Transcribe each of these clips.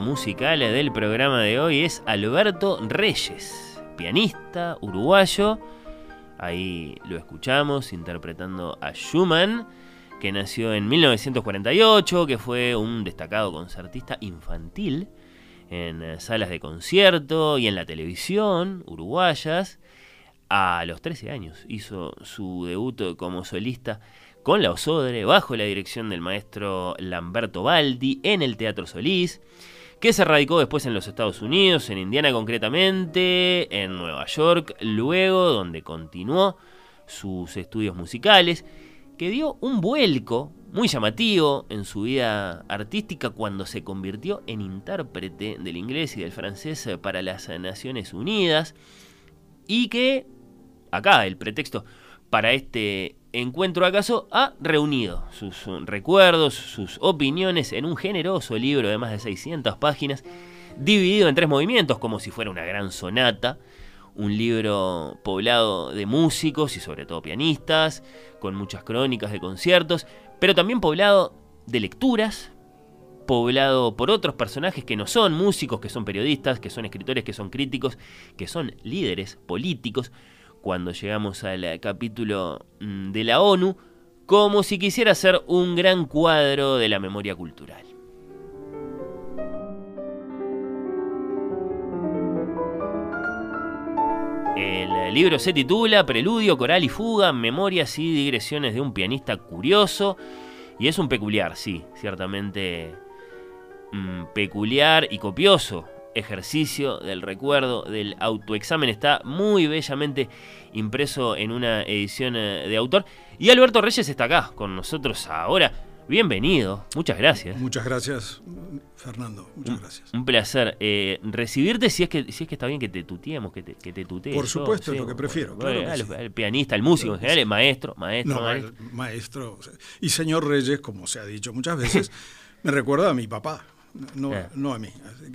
Musical del programa de hoy es Alberto Reyes, pianista uruguayo. Ahí lo escuchamos interpretando a Schumann, que nació en 1948, que fue un destacado concertista infantil en eh, salas de concierto y en la televisión uruguayas. A los 13 años hizo su debut como solista con la Osodre, bajo la dirección del maestro Lamberto Baldi, en el Teatro Solís, que se radicó después en los Estados Unidos, en Indiana concretamente, en Nueva York, luego donde continuó sus estudios musicales, que dio un vuelco muy llamativo en su vida artística cuando se convirtió en intérprete del inglés y del francés para las Naciones Unidas, y que, acá el pretexto para este Encuentro acaso ha reunido sus recuerdos, sus opiniones en un generoso libro de más de 600 páginas, dividido en tres movimientos como si fuera una gran sonata, un libro poblado de músicos y sobre todo pianistas, con muchas crónicas de conciertos, pero también poblado de lecturas, poblado por otros personajes que no son músicos, que son periodistas, que son escritores, que son críticos, que son líderes políticos, cuando llegamos al capítulo mm, de la ONU, como si quisiera ser un gran cuadro de la memoria cultural. El libro se titula Preludio, Coral y Fuga, Memorias y Digresiones de un pianista curioso. Y es un peculiar, sí, ciertamente mm, peculiar y copioso ejercicio del recuerdo, del autoexamen. Está muy bellamente impreso en una edición eh, de autor. Y Alberto Reyes está acá con nosotros ahora. Bienvenido, muchas gracias. Muchas gracias, Fernando, muchas gracias. Un placer eh, recibirte si es que si es que está bien que te tuteemos, que te, que te Por supuesto, es lo que prefiero. el, pianista, el músico en general, el maestro, maestro. maestro. Y señor Reyes, como se ha dicho muchas veces, me recuerda a mi papá no, eh. no a mí.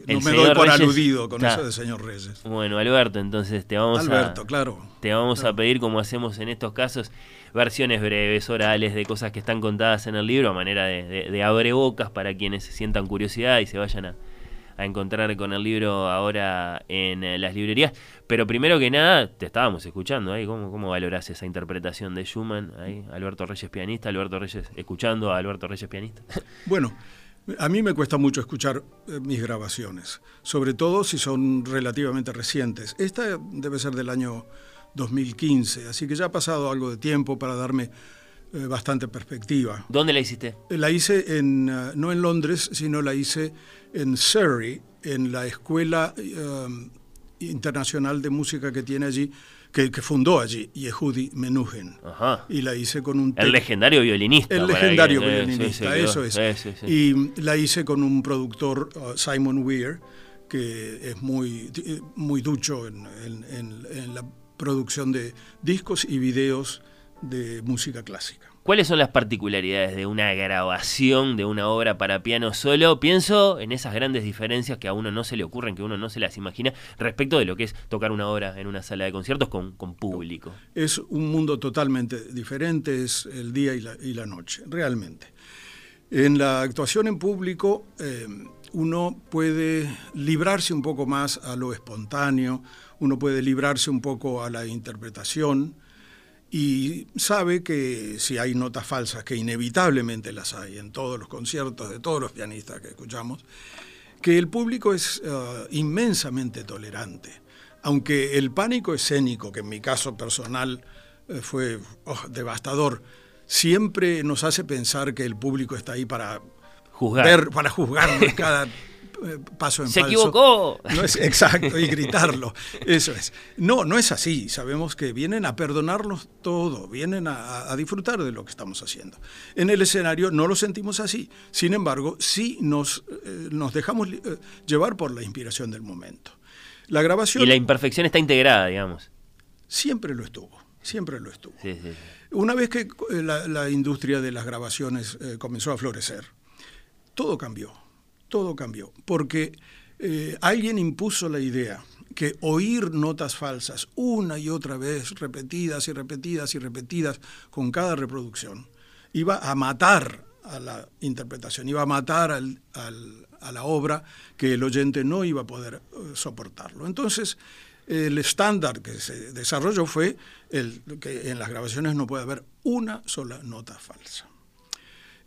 No me doy por aludido con eso de señor Reyes. Bueno, Alberto, entonces te vamos Alberto, claro. Te vamos a pedir, como hacemos en estos casos, versiones breves, orales, de cosas que están contadas en el libro, a manera de, de, abre bocas para quienes sientan curiosidad y se vayan a, a encontrar con el libro ahora en eh, las librerías. Pero primero que nada, te estábamos escuchando ahí. ¿Cómo, cómo valorás esa interpretación de Schumann? Ahí, Alberto Reyes pianista, Alberto Reyes escuchando a Alberto Reyes pianista. Bueno, a mí me cuesta mucho escuchar eh, mis grabaciones, sobre todo si son relativamente recientes. Esta debe ser del año 2015, así que ya ha pasado algo de tiempo para darme eh, bastante perspectiva. ¿Dónde la hiciste? La hice en, eh, no en Londres, sino la hice en Surrey, en la Escuela Internacional de Música que tiene allí, que, fundó allí, Yehudi Menuhin. Y la hice con un... El legendario violinista. El legendario violinista, eso es. y la hice con un productor, uh, Simon Weir, que es muy, muy ducho en, en la producción de discos y videos de música clásica. ¿Cuáles son las particularidades de una grabación de una obra para piano solo? Pienso en esas grandes diferencias que a uno no se le ocurren, que uno no se las imagina, respecto de lo que es tocar una obra en una sala de conciertos con, público. Es un mundo totalmente diferente, es el día y la, noche, realmente. En la actuación en público, eh, uno puede librarse un poco más a lo espontáneo, uno puede librarse un poco a la interpretación y sabe que si hay notas falsas, que inevitablemente las hay en todos los conciertos de todos los pianistas que escuchamos, que el público es uh, inmensamente tolerante. Aunque el pánico escénico, que en mi caso personal eh, fue oh, devastador, siempre nos hace pensar que el público está ahí para juzgar, para juzgarnos cada paso en Se equivocó. No es, exacto, y gritarlo. Eso es. No, no es así. Sabemos que vienen a perdonarnos todo, vienen a, disfrutar de lo que estamos haciendo. En el escenario no lo sentimos así. Sin embargo, sí nos, eh, nos dejamos eh, llevar por la inspiración del momento. La grabación. Y la imperfección está integrada, digamos. Siempre lo estuvo. Siempre lo estuvo. Una vez que la, industria de las grabaciones comenzó a florecer, todo cambió todo cambió, porque eh, alguien impuso la idea que oír notas falsas una y otra vez, repetidas y repetidas y repetidas con cada reproducción, iba a matar a la interpretación, iba a matar a la obra que el oyente no iba a poder eh, soportarlo. Entonces, el estándar que se desarrolló fue el, que en las grabaciones no puede haber una sola nota falsa.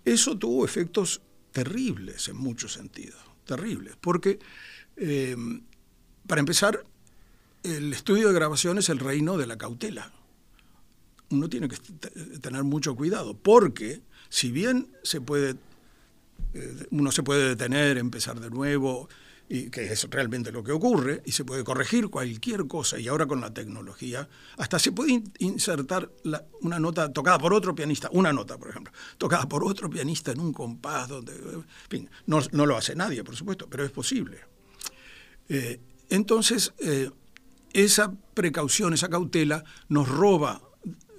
Eso tuvo efectos terribles en muchos sentidos, terribles, porque eh, para empezar, el estudio de grabación es el reino de la cautela. Uno tiene que tener mucho cuidado, porque si bien se puede, eh, uno se puede detener, empezar de nuevo, y que es realmente lo que ocurre, y se puede corregir cualquier cosa, y ahora con la tecnología, hasta se puede insertar una nota tocada por otro pianista, una nota, por ejemplo, tocada por otro pianista en un compás, donde, en fin, no, lo hace nadie, por supuesto, pero es posible. Eh, entonces, eh, esa precaución, esa cautela, nos roba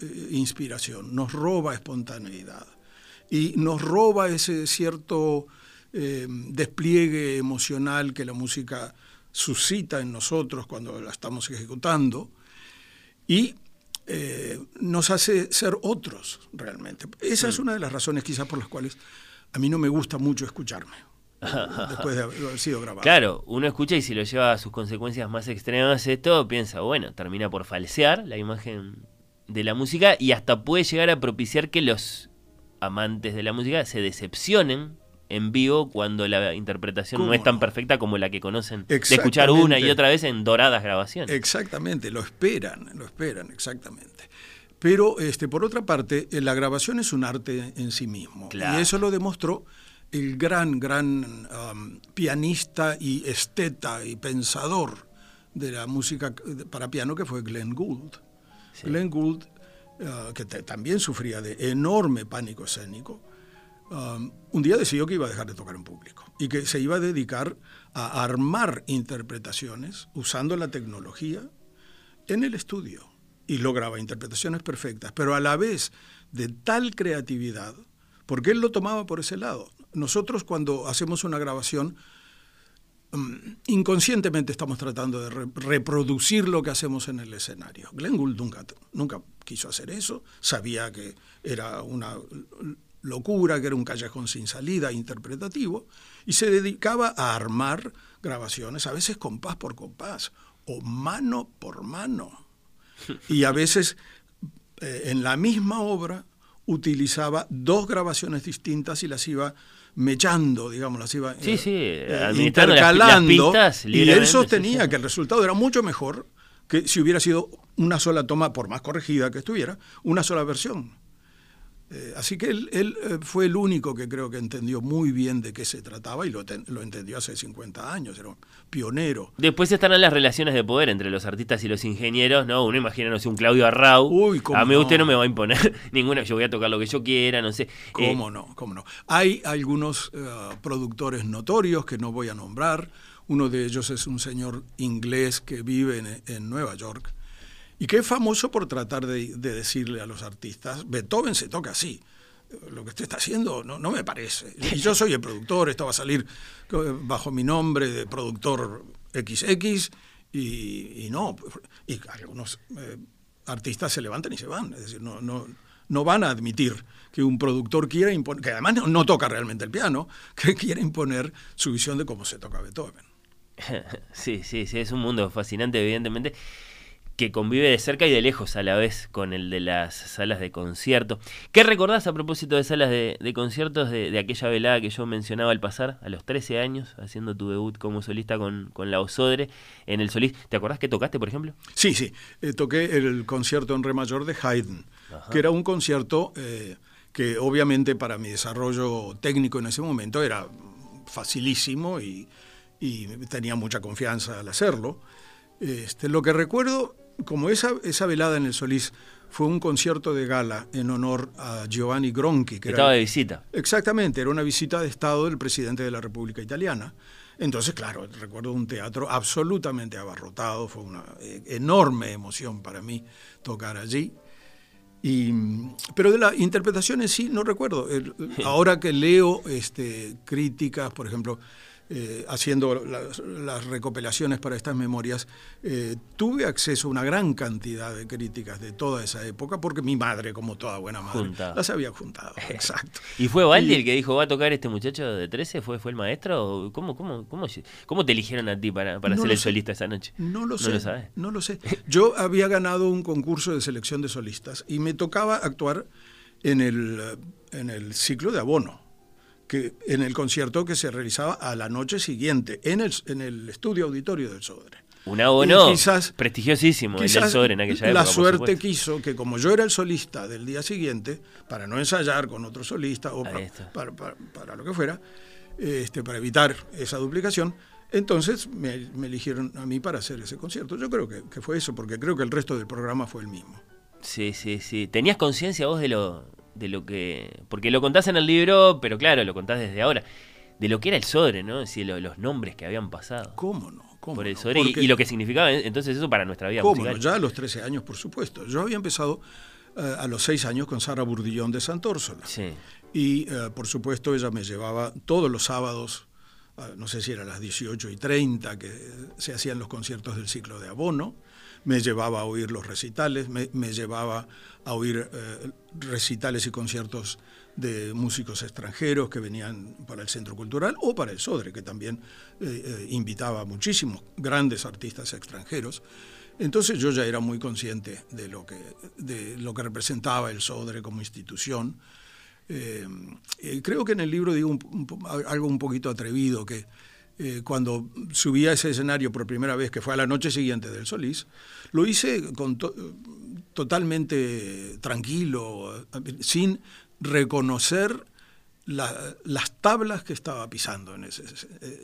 eh, inspiración, nos roba espontaneidad, y nos roba ese cierto eh, despliegue emocional que la música suscita en nosotros cuando la estamos ejecutando y eh, nos hace ser otros realmente. Esa es mm. una de las razones quizás por las cuales a mí no me gusta mucho escucharme después de haber sido grabado. Claro, uno escucha y si lo lleva a sus consecuencias más extremas esto, piensa, bueno, termina por falsear la imagen de la música y hasta puede llegar a propiciar que los amantes de la música se decepcionen en vivo cuando la interpretación no es tan perfecta como la que conocen de escuchar una y otra vez en doradas grabaciones. Exactamente, lo esperan, lo esperan, exactamente. Pero este, por otra parte, eh, la grabación es un arte en sí mismo. Y eso lo demostró el gran, gran um, pianista y esteta y pensador de la música para piano que fue Glenn Gould. Glenn Gould, uh, que también sufría de enorme pánico escénico, Um, un día decidió que iba a dejar de tocar en público y que se iba a dedicar a armar interpretaciones usando la tecnología en el estudio. Y lograba interpretaciones perfectas, pero a la vez de tal creatividad, porque él lo tomaba por ese lado. Nosotros cuando hacemos una grabación, um, inconscientemente estamos tratando de reproducir lo que hacemos en el escenario. Glenn Gould nunca, nunca quiso hacer eso, sabía que era una locura, que era un callejón sin salida interpretativo, y se dedicaba a armar grabaciones, a veces compás por compás, o mano por mano. Y a veces eh, en la misma obra utilizaba dos grabaciones distintas y las iba mechando, digamos, las iba sí, sí, eh, intercalando. y él sostenía que el resultado era mucho mejor que si hubiera sido una sola toma, por más corregida que estuviera, una sola versión. Eh, así que él, eh, fue el único que creo que entendió muy bien de qué se trataba y lo, entendió hace 50 años, era un pionero. Después estarán las relaciones de poder entre los artistas y los ingenieros, ¿no? Uno imagina, no sé, un Claudio Arrau. Uy, a mí usted no me va a imponer ninguna, yo voy a tocar lo que yo quiera, no sé. ¿Cómo eh, no? ¿Cómo no? Hay algunos productores notorios que no voy a nombrar. Uno de ellos es un señor inglés que vive en Nueva York y que famoso por tratar de, decirle a los artistas, Beethoven se toca así, lo que usted está haciendo no, me parece. Y yo soy el productor, esto va a salir bajo mi nombre de productor XX y, no, y algunos eh, artistas se levantan y se van, es decir, no, no, no van a admitir que un productor quiera imponer, que además no, no toca realmente el piano, que quiera imponer su visión de cómo se toca Beethoven. Sí, sí, sí, es un mundo fascinante, evidentemente que convive de cerca y de lejos a la vez con el de las salas de concierto. ¿Qué recordás a propósito de salas de, conciertos de, aquella velada que yo mencionaba al pasar, a los 13 años, haciendo tu debut como solista con, la Osodre en el Solís? ¿Te acordás que tocaste, por ejemplo? Sí, sí. Eh, toqué el concierto en re mayor de Haydn, que era un concierto eh, que obviamente para mi desarrollo técnico en ese momento era facilísimo y, tenía mucha confianza al hacerlo. Este, lo que recuerdo como esa, esa velada en el Solís fue un concierto de gala en honor a Giovanni Gronchi. Que Estaba de visita. Exactamente, era una visita de Estado del presidente de la República Italiana. Entonces, claro, recuerdo un teatro absolutamente abarrotado, fue una eh, enorme emoción para mí tocar allí. Y, pero de la interpretación en sí no recuerdo. ahora que leo este, críticas, por ejemplo, eh, haciendo las, recopilaciones para estas memorias, eh, tuve acceso a una gran cantidad de críticas de toda esa época, porque mi madre, como toda buena madre, las había juntado. Exacto. ¿Y fue Valdi el que dijo, va a tocar este muchacho de 13? ¿Fue, fue el maestro? ¿Cómo, cómo, cómo, cómo te eligieron a ti para, para ser el solista esa noche? No lo sé. No lo sé. Yo había ganado un concurso de selección de solistas y me tocaba actuar en el, en el ciclo de abono que en el concierto que se realizaba a la noche siguiente en el, en el estudio auditorio del Sodre. Un abono quizás, prestigiosísimo el del Sodre en aquella época. La suerte quiso que como yo era el solista del día siguiente, para no ensayar con otro solista o para, para, lo que fuera, este, para evitar esa duplicación, entonces me, eligieron a mí para hacer ese concierto. Yo creo que, que fue eso, porque creo que el resto del programa fue el mismo. Sí, sí, sí. ¿Tenías conciencia vos de lo, de lo que. Porque lo contás en el libro, pero claro, lo contás desde ahora. De lo que era el Sodre, ¿no? Es decir, los nombres que habían pasado. ¿Cómo no? ¿Cómo por el Sodre y, lo que significaba entonces eso para nuestra vida. ¿Cómo Ya a los 13 años, por supuesto. Yo había empezado eh, a los 6 años con Sara Burdillón de Santórsola. Sí. Y eh, por supuesto ella me llevaba todos los sábados, eh, no sé si era a las 18 y 30, que se hacían los conciertos del ciclo de abono me llevaba a oír los recitales, me, llevaba a oír eh, recitales y conciertos de músicos extranjeros que venían para el Centro Cultural o para el Sodre, que también eh, eh, invitaba a muchísimos grandes artistas extranjeros. Entonces yo ya era muy consciente de lo que, de lo que representaba el Sodre como institución. creo que en el libro digo algo un poquito atrevido, que eh, cuando subí a ese escenario por primera vez, que fue a la noche siguiente del Solís, lo hice con totalmente tranquilo, sin reconocer las tablas que estaba pisando en ese,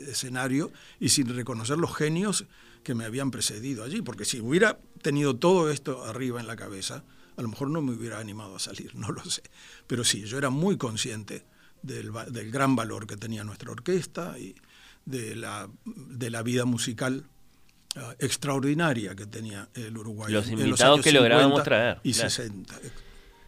escenario y sin reconocer los genios que me habían precedido allí, porque si hubiera tenido todo esto arriba en la cabeza, a lo mejor no me hubiera animado a salir, no lo sé. Pero sí, yo era muy consciente del, del gran valor que tenía nuestra orquesta y, de la, de la vida musical ah, extraordinaria que tenía el Uruguay. Los invitados que lográbamos traer. Y 60.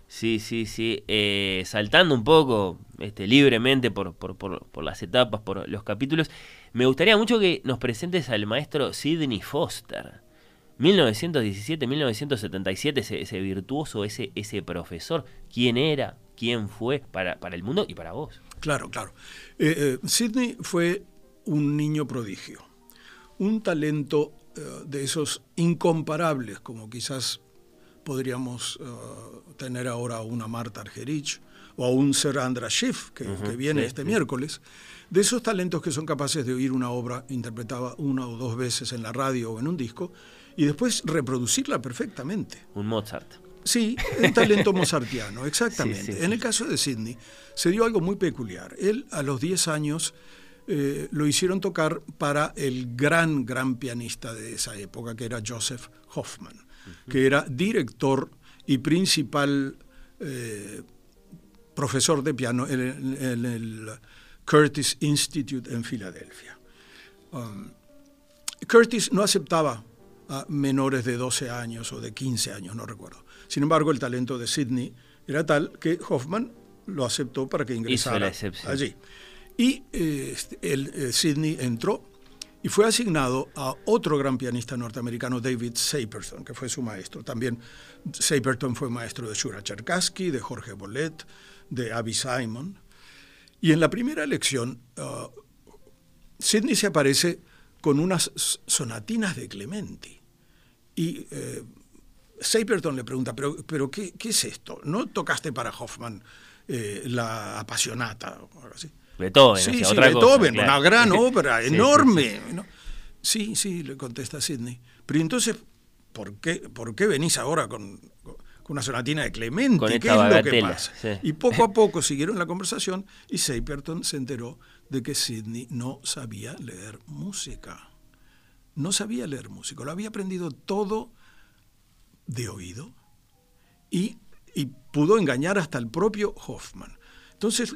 Sí, sí, sí. Eh, saltando un poco este, libremente por, por, por, las etapas, por los capítulos, me gustaría mucho que nos presentes al maestro Sidney Foster. 1917, 1977, ese, ese virtuoso, ese, ese profesor, ¿quién era? ¿Quién fue para, para el mundo y para vos? Claro, claro. Eh, eh, Sidney fue un niño prodigio, un talento eh, de esos incomparables, como quizás podríamos tener ahora una Marta Argerich o a un Sir Andra Schiff, que, viene este miércoles, de esos talentos que son capaces de oír una obra interpretada una o dos veces en la radio o en un disco y después reproducirla perfectamente. Un Mozart. Sí, un talento mozartiano, exactamente. en el caso de Sidney se dio algo muy peculiar. Él a los 10 años eh, lo hicieron tocar para el gran, gran pianista de esa época, que era Joseph Hoffman, que era director y principal eh, profesor de piano en, el Curtis Institute en Filadelfia. Um, Curtis no aceptaba a menores de 12 años o de 15 años, no recuerdo. Sin embargo, el talento de Sidney era tal que Hoffman lo aceptó para que ingresara allí. Y eh, el, eh, Sidney entró y fue asignado a otro gran pianista norteamericano, David Saperton, que fue su maestro. También Saperton fue maestro de Shura Cherkassky, de Jorge Bolet, de Abby Simon. Y en la primera lección, uh, Sidney se aparece con unas sonatinas de Clementi. Y eh, Saperton le pregunta, ¿pero, pero qué, es esto? ¿No tocaste para Hoffman eh, la apasionata o algo así? Beethoven, sí, sí, Beethoven, una gran obra, enorme. Sí sí, le contesta Sidney. Pero entonces, ¿por qué, ¿por qué venís ahora con, una sonatina de Clemente? ¿Qué es lo que pasa? Y poco a poco siguieron la conversación y Saperton se enteró de que Sidney no sabía leer música. No sabía leer música, lo había aprendido todo de oído y, pudo engañar hasta el propio Hoffman. Entonces,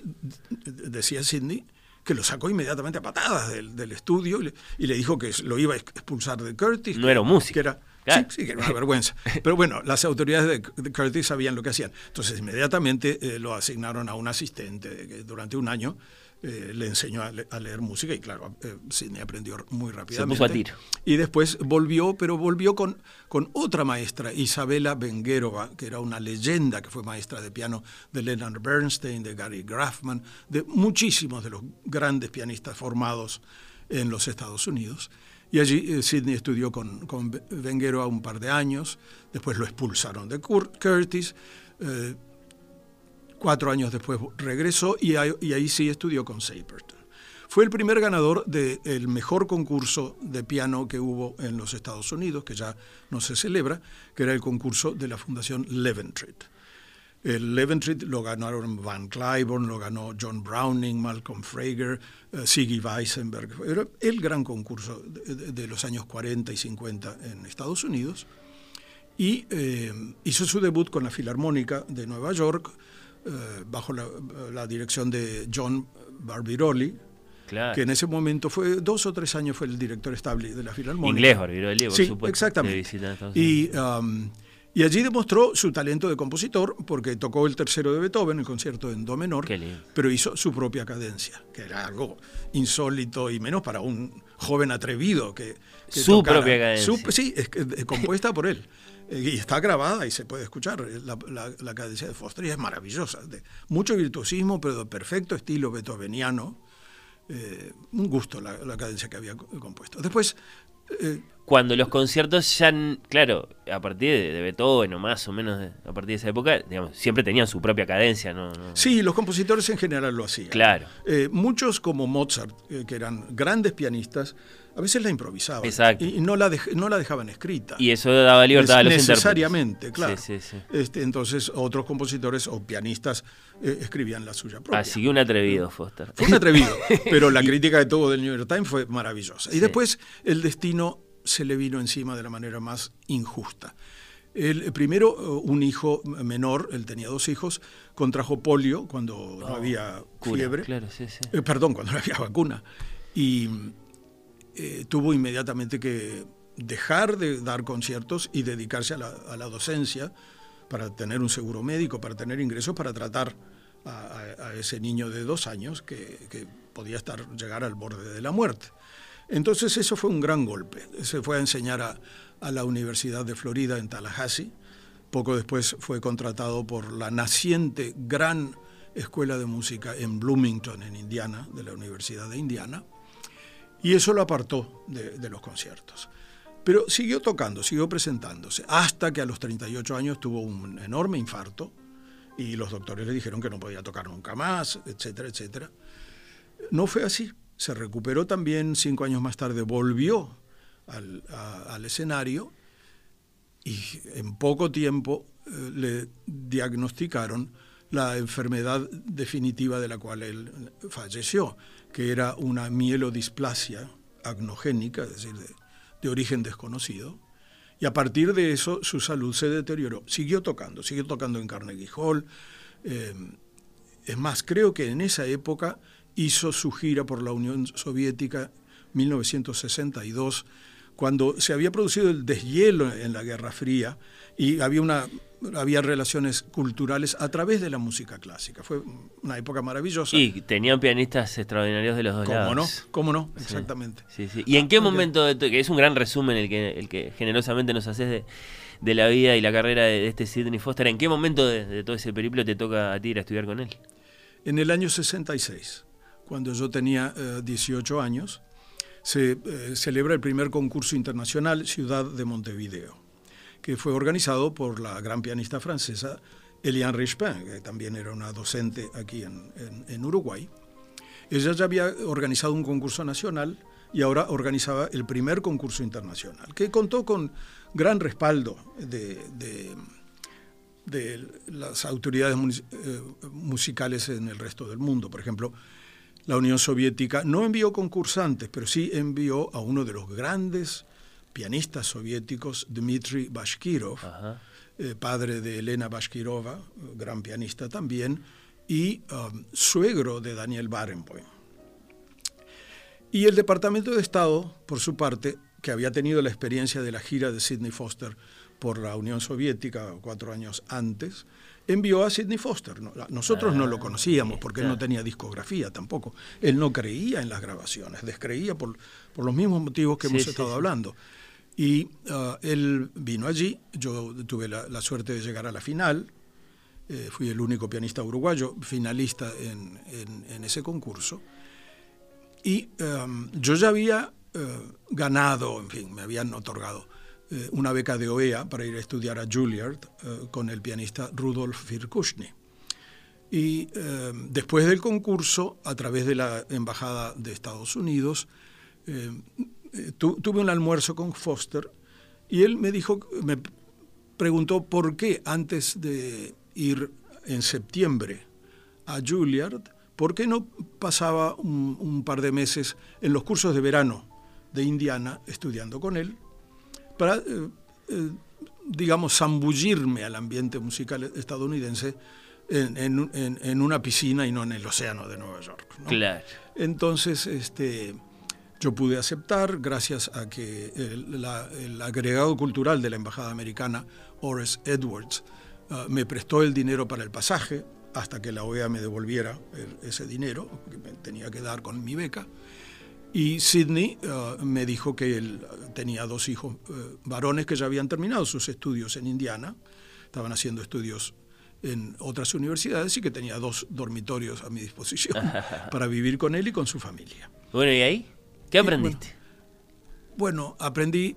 decía Sidney, que lo sacó inmediatamente a patadas del, estudio y le, dijo que lo iba a expulsar de Curtis. No era música. Que era, Sí, sí, que era una vergüenza. Pero bueno, las autoridades de, Curtis sabían lo que hacían. Entonces, inmediatamente eh, lo asignaron a un asistente que durante un año eh, le enseñó a, leer música y claro, eh, Sidney aprendió muy rápidamente. Se puso a tiro. Y después volvió, pero volvió con, con otra maestra, Isabela Benguerova, que era una leyenda que fue maestra de piano de Leonard Bernstein, de Gary Grafman, de muchísimos de los grandes pianistas formados en los Estados Unidos. Y allí eh, Sidney estudió con, con Benguerova un par de años, después lo expulsaron de Curtis. Cuatro años después regresó y ahí, sí estudió con Saperton. Fue el primer ganador del mejor concurso de piano que hubo en los Estados Unidos, que ya no se celebra, que era el concurso de la Fundación Leventrit. El Leventrit lo ganaron Van Cliburn, lo ganó John Browning, Malcolm Frager, uh, Siggy Weissenberg. Era el gran concurso de, los años 40 y 50 en Estados Unidos. Y eh, hizo su debut con la Filarmónica de Nueva York, eh, bajo la, dirección de John Barbirolli, que en ese momento fue, dos o tres años fue el director estable de la Filarmónica. Inglés Barbirolli, por sí, exactamente. Y, um, y allí demostró su talento de compositor porque tocó el tercero de Beethoven, el concierto en do menor, pero hizo su propia cadencia, que era algo insólito y menos para un joven atrevido que... su propia cadencia. sí, es, compuesta por él. Y está grabada y se puede escuchar. La, la, cadencia de Foster y es maravillosa. De mucho virtuosismo, pero de perfecto estilo beethoveniano. Eh, un gusto la, cadencia que había compuesto. Después. Eh, Cuando los conciertos ya, claro, a partir de, Beethoven o más o menos a partir de esa época, digamos, siempre tenían su propia cadencia, ¿no? Sí, los compositores en general lo hacían. Claro. Eh, muchos, como Mozart, que eran grandes pianistas, a veces la improvisaban. Y no la, no la dejaban escrita. Y eso daba libertad a los Necesariamente, claro. Este, entonces otros compositores o pianistas eh, escribían la suya propia. Así que un atrevido, Foster. Fue un atrevido, pero la crítica de todo del New York Times fue maravillosa. Y después el destino se le vino encima de la manera más injusta. El, eh, primero, eh, un hijo menor, él tenía dos hijos, contrajo polio cuando no oh, había fiebre. perdón, cuando no había vacuna. Y eh, tuvo inmediatamente que dejar de dar conciertos y dedicarse a la, docencia para tener un seguro médico, para tener ingresos, para tratar a, ese niño de dos años que, podía estar, llegar al borde de la muerte. Entonces eso fue un gran golpe. Se fue a enseñar a, a la Universidad de Florida en Tallahassee. Poco después fue contratado por la naciente gran escuela de música en Bloomington, en Indiana, de la Universidad de Indiana. Y eso lo apartó de, los conciertos. Pero siguió tocando, siguió presentándose, hasta que a los 38 años tuvo un enorme infarto y los doctores le dijeron que no podía tocar nunca más, etcétera, etcétera. No fue así. Se recuperó también cinco años más tarde, volvió al, escenario y en poco tiempo eh, le diagnosticaron la enfermedad definitiva de la cual él falleció, que era una mielodisplasia agnogénica, es decir, de, origen desconocido. Y a partir de eso su salud se deterioró. Siguió tocando, siguió tocando en Carnegie Hall. Eh, es más, creo que en esa época hizo su gira por la Unión Soviética 1962, cuando se había producido el deshielo en la Guerra Fría y había, una, había relaciones culturales a través de la música clásica. Fue una época maravillosa. Y tenían pianistas extraordinarios de los dos ¿Cómo no? ¿Cómo no? Exactamente. Sí, sí. ¿Y en qué momento, que es un gran resumen el que, el que generosamente nos haces de, de la vida y la carrera de, este Sidney Foster, ¿en qué momento de, de todo ese periplo te toca a ti ir a estudiar con él? En el año 66 cuando yo tenía 18 eh, años, se eh, celebra el primer concurso internacional Ciudad de Montevideo, que fue organizado por la gran pianista francesa Eliane Richepin, que también era una docente aquí en, Uruguay. Ella ya había organizado un concurso nacional y ahora organizaba el primer concurso internacional, que contó con gran respaldo de, de las autoridades eh, musicales en el resto del mundo. Por ejemplo, la Unión Soviética no envió concursantes, pero sí envió a uno de los grandes pianistas soviéticos, Dmitry Bashkirov, eh, padre de Elena Bashkirova, gran pianista también, y um, suegro de Daniel Barenboim. Y el Departamento de Estado, por su parte, que había tenido la experiencia de la gira de Sidney Foster por la Unión Soviética cuatro años antes, envió a Sidney Foster. Nosotros no lo ah, conocíamos porque él no tenía discografía tampoco. Él no creía en las grabaciones, descreía por, por los mismos motivos que hemos estado hablando. Y uh, él vino allí, yo tuve la, suerte de llegar a la final, eh, fui el único pianista uruguayo finalista en, ese concurso. Y um, yo ya había uh, ganado, en fin, me habían otorgado eh, una beca de OEA para ir a estudiar a Juilliard eh, con el pianista Rudolf Virkushny. Y eh, después del concurso, a través de la Embajada de Estados Unidos, tuve un almuerzo con Foster y él me dijo, me preguntó por qué antes de ir en septiembre a Juilliard, ¿por qué no pasaba un, un par de meses en los cursos de verano de Indiana estudiando con él? para, eh, eh, digamos, zambullirme al ambiente musical estadounidense en, una piscina y no en el océano de Nueva York. Claro. Entonces, este, yo pude aceptar gracias a que el, agregado cultural de la Embajada Americana, Horace Edwards, ah, me prestó el dinero para el pasaje hasta que la OEA me devolviera ese dinero que me tenía que dar con mi beca. Y Sidney uh, me dijo que él tenía dos hijos uh, varones que ya habían terminado sus estudios en Indiana, estaban haciendo estudios en otras universidades y que tenía dos dormitorios a mi disposición para vivir con él y con su familia. Bueno, ¿y ahí? ¿Qué aprendiste? bueno, aprendí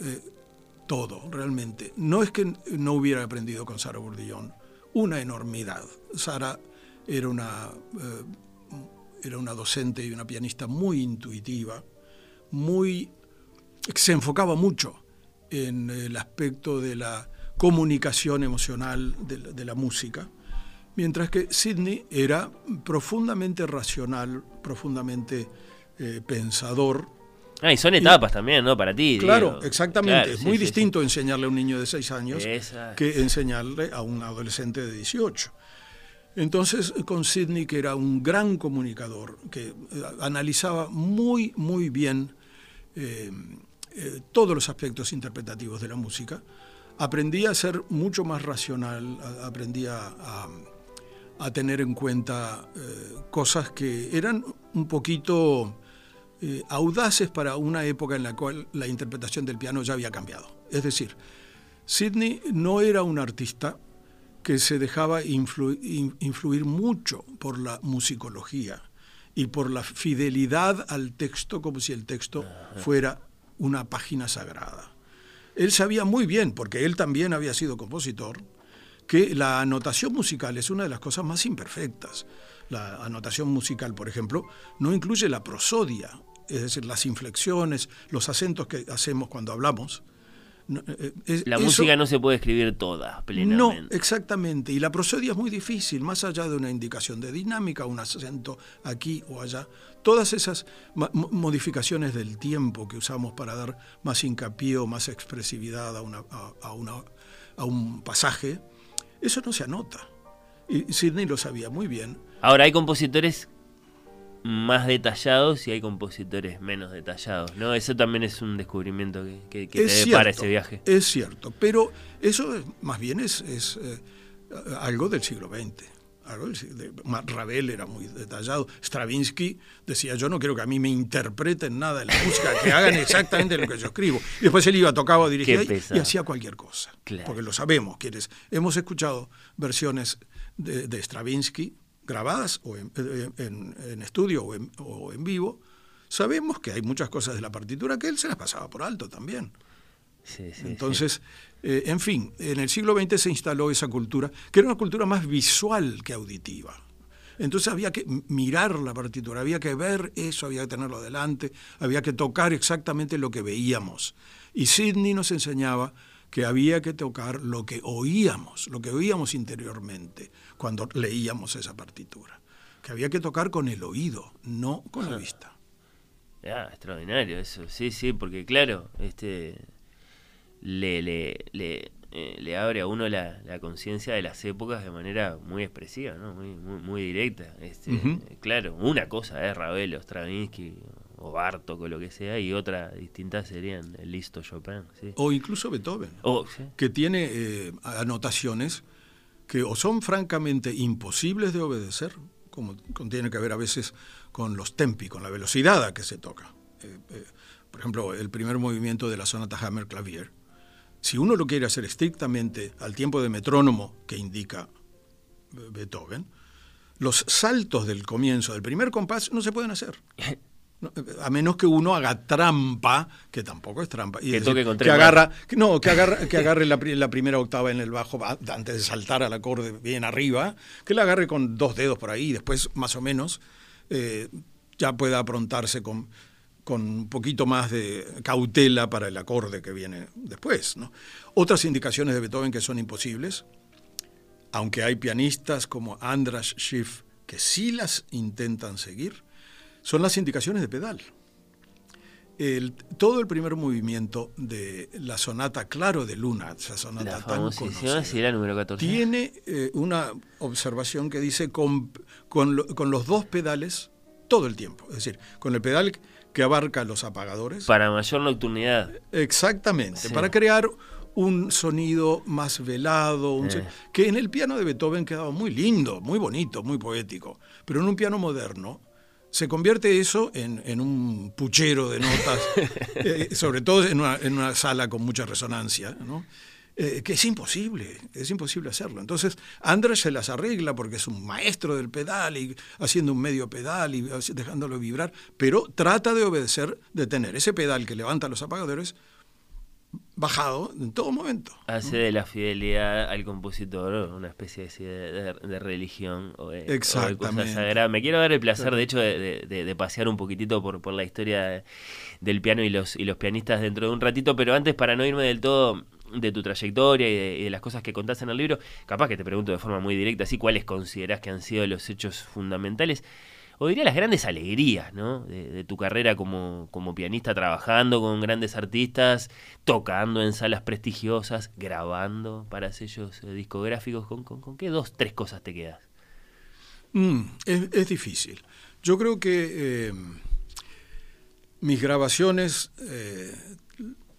eh, todo, realmente. No es que no hubiera aprendido con Sara Burdillón, una enormidad. Sara era una eh, era una docente y una pianista muy intuitiva, muy se enfocaba mucho en el aspecto de la comunicación emocional de la, música, mientras que Sidney era profundamente racional, profundamente eh, pensador. Ah, y son etapas también, ¿no? Para ti. Claro, exactamente. es muy distinto enseñarle a un niño de 6 años que enseñarle a un adolescente de 18. Entonces, con Sidney, que era un gran comunicador, que eh, analizaba muy, muy bien eh, eh, todos los aspectos interpretativos de la música, aprendí a ser mucho más racional, aprendí a, tener en cuenta cosas que eran un poquito eh, audaces para una época en la cual la interpretación del piano ya había cambiado. Es decir, Sidney no era un artista que se dejaba influir mucho por la musicología y por la fidelidad al texto como si el texto fuera una página sagrada. Él sabía muy bien, porque él también había sido compositor, que la anotación musical es una de las cosas más imperfectas. La anotación musical, por ejemplo, no incluye la prosodia, es decir, las inflexiones, los acentos que hacemos cuando hablamos, eh, eh, la música no se puede escribir toda plenamente. No, exactamente. Y la prosodia es muy difícil, más allá de una indicación de dinámica, un acento aquí o allá. Todas esas modificaciones del tiempo que usamos para dar más hincapié o más expresividad a, una, a un pasaje, eso no se anota. Y Sidney lo sabía muy bien. Ahora, hay compositores más detallados y hay compositores menos detallados, ¿no? Eso también es un descubrimiento que, que, te depara ese viaje. Es cierto, pero eso más bien es, es eh, algo del siglo XX. Ravel era muy detallado. Stravinsky decía, yo no quiero que a mí me interpreten nada de la música, que hagan exactamente lo que yo escribo. Y después él iba, tocaba, dirigía y, y, hacía cualquier cosa. Porque lo sabemos, quienes hemos escuchado versiones de, de Stravinsky grabadas o en, eh, estudio o en, vivo, sabemos que hay muchas cosas de la partitura que él se las pasaba por alto también. Entonces, eh, en fin, en el siglo XX se instaló esa cultura, que era una cultura más visual que auditiva. Entonces había que mirar la partitura, había que ver eso, había que tenerlo adelante, había que tocar exactamente lo que veíamos. Y Sidney nos enseñaba que había que tocar lo que oíamos, lo que oíamos interiormente cuando leíamos esa partitura, que había que tocar con el oído, no con la vista. Ah, extraordinario eso, sí, sí, porque claro, este le, le, le, eh, le abre a uno la, la conciencia de las épocas de manera muy expresiva, ¿no? muy, muy, muy directa. Este, Claro, una cosa es Ravel, Stravinsky, o Bartok o lo que sea, y otra distinta serían el listo Chopin. O incluso Beethoven, que tiene eh, anotaciones que o son francamente imposibles de obedecer, como tiene que ver a veces con los tempi, con la velocidad a que se toca. Eh, eh, por ejemplo, el primer movimiento de la sonata Hammer-Clavier, si uno lo quiere hacer estrictamente al tiempo de metrónomo que indica Beethoven, los saltos del comienzo del primer compás no se pueden hacer. a menos que uno haga trampa, que tampoco es trampa, y que, agarra, no, que agarre, que agarre la, primera octava en el bajo antes de saltar al acorde bien arriba, que la agarre con dos dedos por ahí, y después más o menos eh, ya pueda aprontarse con, con un poquito más de cautela para el acorde que viene después. Otras indicaciones de Beethoven que son imposibles, aunque hay pianistas como Andras Schiff que sí las intentan seguir, son las indicaciones de pedal. todo el primer movimiento de la sonata Claro de Luna, esa sonata la tan conocida, número 14. tiene eh, una observación que dice con, con, los dos pedales todo el tiempo, es decir, con el pedal que abarca los apagadores. Para mayor nocturnidad. Exactamente, para crear un sonido más velado, eh. que en el piano de Beethoven quedaba muy lindo, muy bonito, muy poético, pero en un piano moderno se convierte eso en, un puchero de notas, eh, sobre todo en una, sala con mucha resonancia, eh, que es imposible, es imposible hacerlo. Entonces, Andrés se las arregla porque es un maestro del pedal y haciendo un medio pedal y dejándolo vibrar, pero trata de obedecer, de tener ese pedal que levanta los apagadores bajado en todo momento. Hace de la fidelidad al compositor una especie de, de, religión o de, Exactamente. Me quiero dar el placer, de hecho, de, pasear un poquitito por, por la historia del piano y los, y los pianistas dentro de un ratito, pero antes, para no irme del todo de tu trayectoria y de, las cosas que contás en el libro, capaz que te pregunto de forma muy directa, así cuáles considerás que han sido los hechos fundamentales o diría las grandes alegrías ¿no? de, tu carrera como, como, pianista, trabajando con grandes artistas, tocando en salas prestigiosas, grabando para sellos eh, discográficos. ¿Con, qué dos, tres cosas te quedas? Mm, es, difícil. Yo creo que eh, mis grabaciones, eh,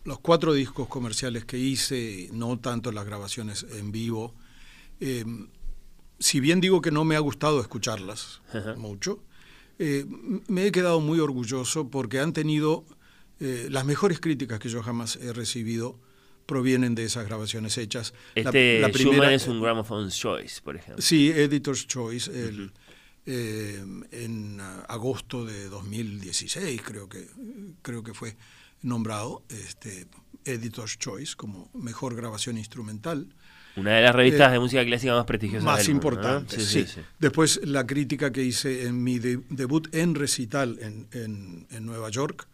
los cuatro discos comerciales que hice, no tanto las grabaciones en vivo, si bien digo que no me ha gustado escucharlas mucho, eh, me he quedado muy orgulloso porque han tenido eh, las mejores críticas que yo jamás he recibido provienen de esas grabaciones hechas. Este la, primera, es un Gramophone Choice, por ejemplo. Sí, Editor's Choice, eh, en agosto de 2016 creo que, creo que fue nombrado este, Editor's Choice como mejor grabación instrumental. Una de las revistas de música clásica más prestigiosas. Más importantes, sí, Después la crítica que hice en mi debut en recital en, en, Nueva York,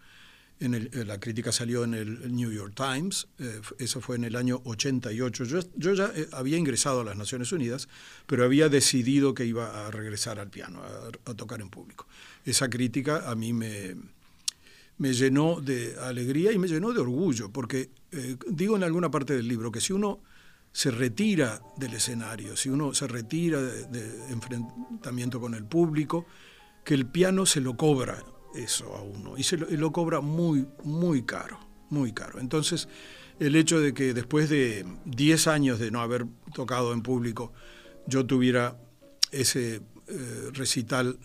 en el, la crítica salió en el New York Times, eh, eso fue en el año 88. Yo, yo ya eh, había ingresado a las Naciones Unidas, pero había decidido que iba a regresar al piano, a, tocar en público. Esa crítica a mí me, me llenó de alegría y me llenó de orgullo, porque eh, digo en alguna parte del libro que si uno se retira del escenario, si uno se retira de, enfrentamiento con el público, que el piano se lo cobra eso a uno y se lo, cobra muy, muy caro, muy caro. Entonces, el hecho de que después de 10 años de no haber tocado en público, yo tuviera ese eh, recital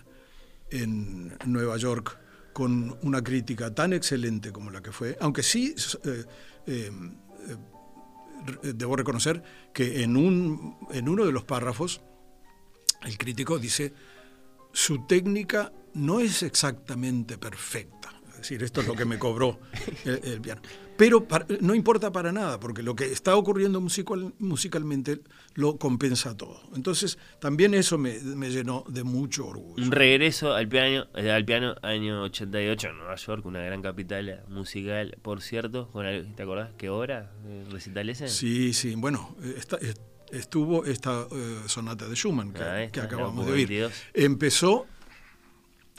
en Nueva York con una crítica tan excelente como la que fue, aunque sí eh, eh, debo reconocer que en, un, en uno de los párrafos el crítico dice, su técnica no es exactamente perfecta. Es decir, esto es lo que me cobró el piano. Pero no importa para nada, porque lo que está ocurriendo musical, musicalmente lo compensa todo. Entonces, también eso me, llenó de mucho orgullo. Un regreso al piano, eh, al piano año 88 en Nueva York, una gran capital musical, por cierto. ¿Te acordás qué hora eh, recital ese? Sí, sí. Bueno, estuvo esta eh, sonata de Schumann que, acabamos de oír. Empezó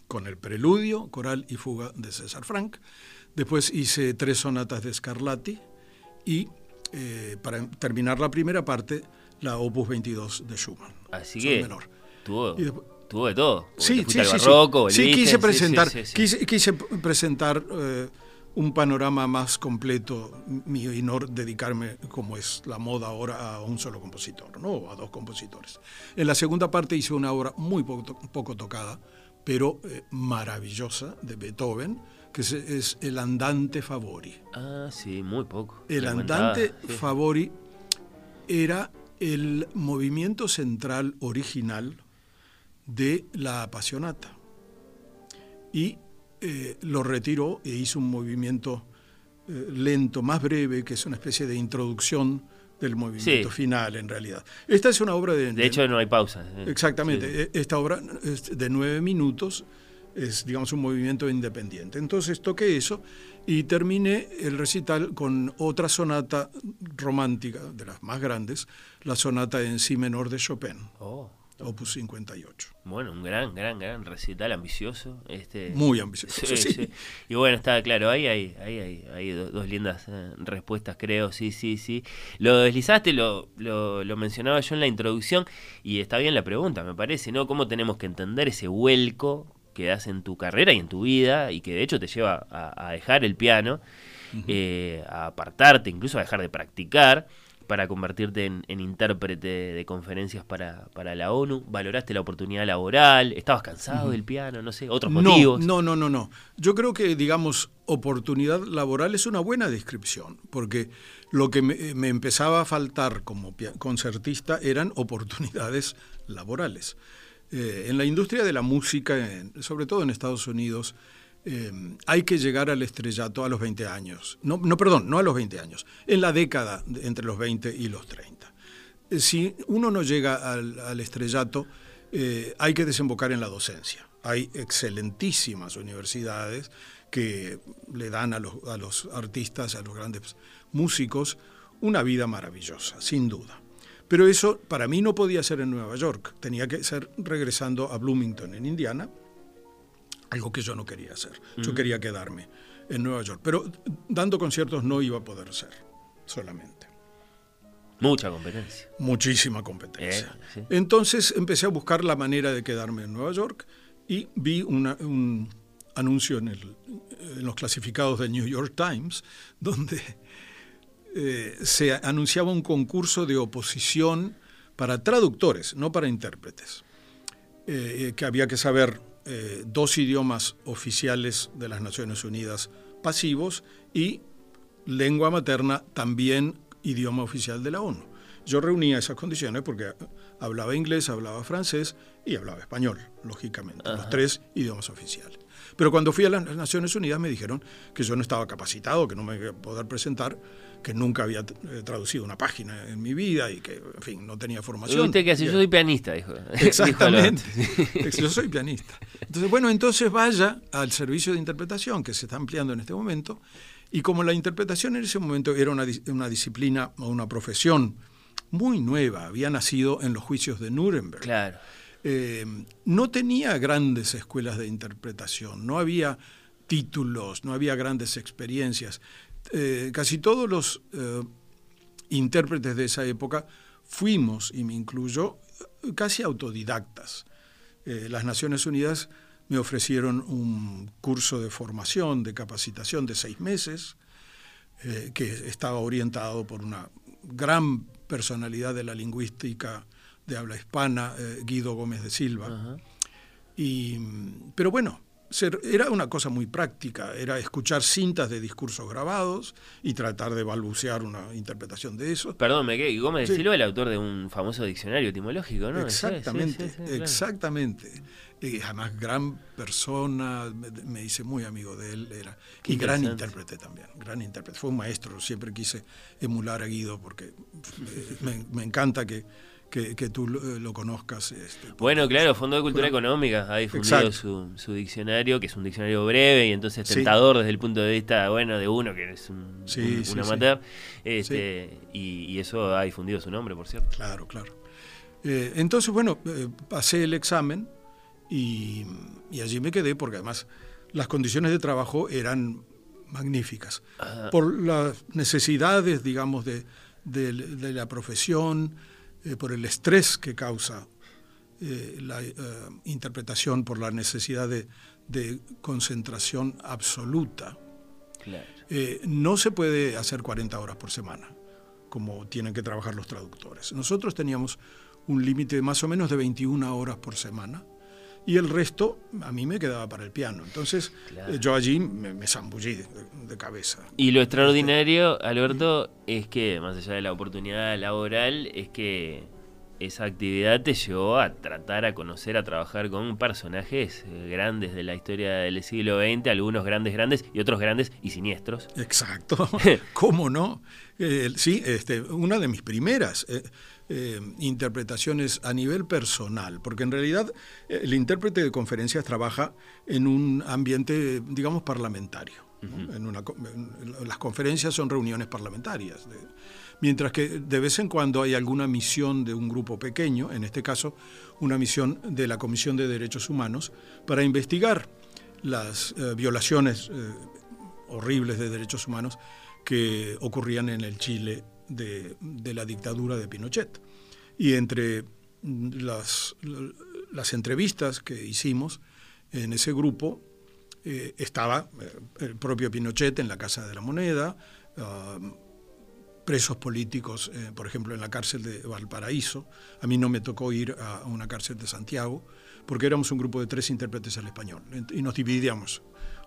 con el preludio, coral y fuga de César Frank Después hice tres sonatas de Scarlatti y eh, para terminar la primera parte, la Opus 22 de Schumann. Así que menor. Tuvo, tuvo de todo. Sí, sí, sí, barroco, sí. quise presentar, quise, presentar eh, un panorama más completo mío y no dedicarme, como es la moda ahora, a un solo compositor, ¿no? o a dos compositores. En la segunda parte hice una obra muy poco, tocada, pero eh, maravillosa, de Beethoven, que es, el andante favori. Ah, sí, muy poco. El andante favori era el movimiento central original de la apasionata. Y eh, lo retiró e hizo un movimiento eh, lento, más breve, que es una especie de introducción del movimiento final, en realidad. Esta es una obra de... De hecho, no hay pausa. Exactamente. E, esta obra es de nueve minutos es, digamos, un movimiento independiente. Entonces toqué eso y terminé el recital con otra sonata romántica, de las más grandes, la sonata en si menor de Chopin. Oh. Opus 58. Bueno, un gran, gran, gran recital ambicioso. Este, Muy ambicioso, sí, Y bueno, está claro, ahí hay, ahí hay, dos, lindas eh, respuestas, creo, sí, sí, sí. Lo deslizaste, lo, lo, lo, mencionaba yo en la introducción, y está bien la pregunta, me parece, ¿no? ¿Cómo tenemos que entender ese vuelco que das en tu carrera y en tu vida y que de hecho te lleva a, dejar el piano, eh, a apartarte, incluso a dejar de practicar para convertirte en, intérprete de conferencias para, para, la ONU? ¿Valoraste la oportunidad laboral? ¿Estabas cansado del piano? No sé, otros motivos. No, no, no, no. Yo creo que, digamos, oportunidad laboral es una buena descripción, porque lo que me, me empezaba a faltar como concertista eran oportunidades laborales. Eh, en la industria de la música, sobre todo en Estados Unidos, eh, hay que llegar al estrellato a los 20 años. No, no, perdón, no a los 20 años, en la década entre los 20 y los 30. Eh, si uno no llega al, estrellato, hay que desembocar en la docencia. Hay excelentísimas universidades que le dan a los artistas, a los grandes músicos, una vida maravillosa, sin duda. Pero eso para mí no podía ser en Nueva York, tenía que ser regresando a Bloomington, en Indiana, algo que yo no quería hacer. Yo quería quedarme en Nueva York, pero dando conciertos no iba a poder ser solamente. Mucha competencia. Muchísima competencia. Eh, Entonces empecé a buscar la manera de quedarme en Nueva York y vi un anuncio en, en los clasificados del New York Times donde eh, se anunciaba un concurso de oposición para traductores, no para intérpretes, eh, que había que saber eh, dos idiomas oficiales de las Naciones Unidas pasivos y lengua materna también idioma oficial de la ONU. Yo reunía esas condiciones porque hablaba inglés, hablaba francés y hablaba español, lógicamente, los tres idiomas oficiales. Pero cuando fui a las Naciones Unidas me dijeron que yo no estaba capacitado, que no me iba a poder presentar, que nunca había eh, traducido una página en mi vida y que, en fin, no tenía formación. ¿Usted qué hace? Yo soy pianista, dijo. Exactamente. yo soy pianista. Entonces, bueno, entonces vaya al servicio de interpretación que se está ampliando en este momento. Y como la interpretación en ese momento era una, una disciplina o una profesión muy nueva, había nacido en los juicios de Nuremberg. Claro. Eh, no tenía grandes escuelas de interpretación, no había títulos, no había grandes experiencias. Eh, casi todos los eh, intérpretes de esa época fuimos, y me incluyo, casi autodidactas. las Naciones Unidas me ofrecieron un curso de formación, de capacitación de seis meses, que estaba orientado por una gran personalidad de la lingüística de habla hispana, eh, Guido Gómez de Silva. Y, pero bueno, era una cosa muy práctica, era escuchar cintas de discursos grabados y tratar de balbucear una interpretación de eso. Perdón, me quedé. Gómez de Silva el autor de un famoso diccionario etimológico, ¿no? Exactamente, exactamente. Y además gran persona, me, hice muy amigo de él, era y gran intérprete también, gran intérprete. Fue un maestro, siempre quise emular a Guido porque eh, me encanta que que, tú lo, eh, conozcas. Este, bueno, claro, Fondo de Cultura Económica ha difundido su, su, diccionario, que es un diccionario breve y entonces tentador desde el punto de vista bueno de uno que es un, amateur, este, y, eso ha difundido su nombre, por cierto. Claro, claro. Eh, entonces, bueno, eh, pasé el examen y, allí me quedé porque además las condiciones de trabajo eran magníficas. Por las necesidades, digamos, de, de la profesión, eh, por el estrés que causa eh, la eh, interpretación, por la necesidad de, concentración absoluta. no se puede hacer 40 horas por semana, como tienen que trabajar los traductores. Nosotros teníamos un límite más o menos de 21 horas por semana y el resto a mí me quedaba para el piano. Entonces yo allí me, zambullí de, cabeza. Y lo extraordinario, Alberto, es que más allá de la oportunidad laboral, es que esa actividad te llevó a tratar, a conocer, a trabajar con personajes eh, grandes de la historia del siglo XX, algunos grandes, grandes y otros grandes y siniestros. Exacto, ¿cómo no? Eh, sí, este, una de mis primeras. Eh, eh, interpretaciones a nivel personal, porque en realidad eh, el intérprete de conferencias trabaja en un ambiente, digamos, parlamentario. en las conferencias son reuniones parlamentarias. mientras que de vez en cuando hay alguna misión de un grupo pequeño, en este caso una misión de la Comisión de Derechos Humanos, para investigar las eh, violaciones horribles de derechos humanos que ocurrían en el Chile de, la dictadura de Pinochet. Y entre las, las entrevistas que hicimos en ese grupo eh, estaba eh, el propio Pinochet en la Casa de la Moneda, ah, presos políticos, eh, por ejemplo, en la cárcel de Valparaíso. A mí no me tocó ir a una cárcel de Santiago, porque éramos un grupo de tres intérpretes al español y nos dividíamos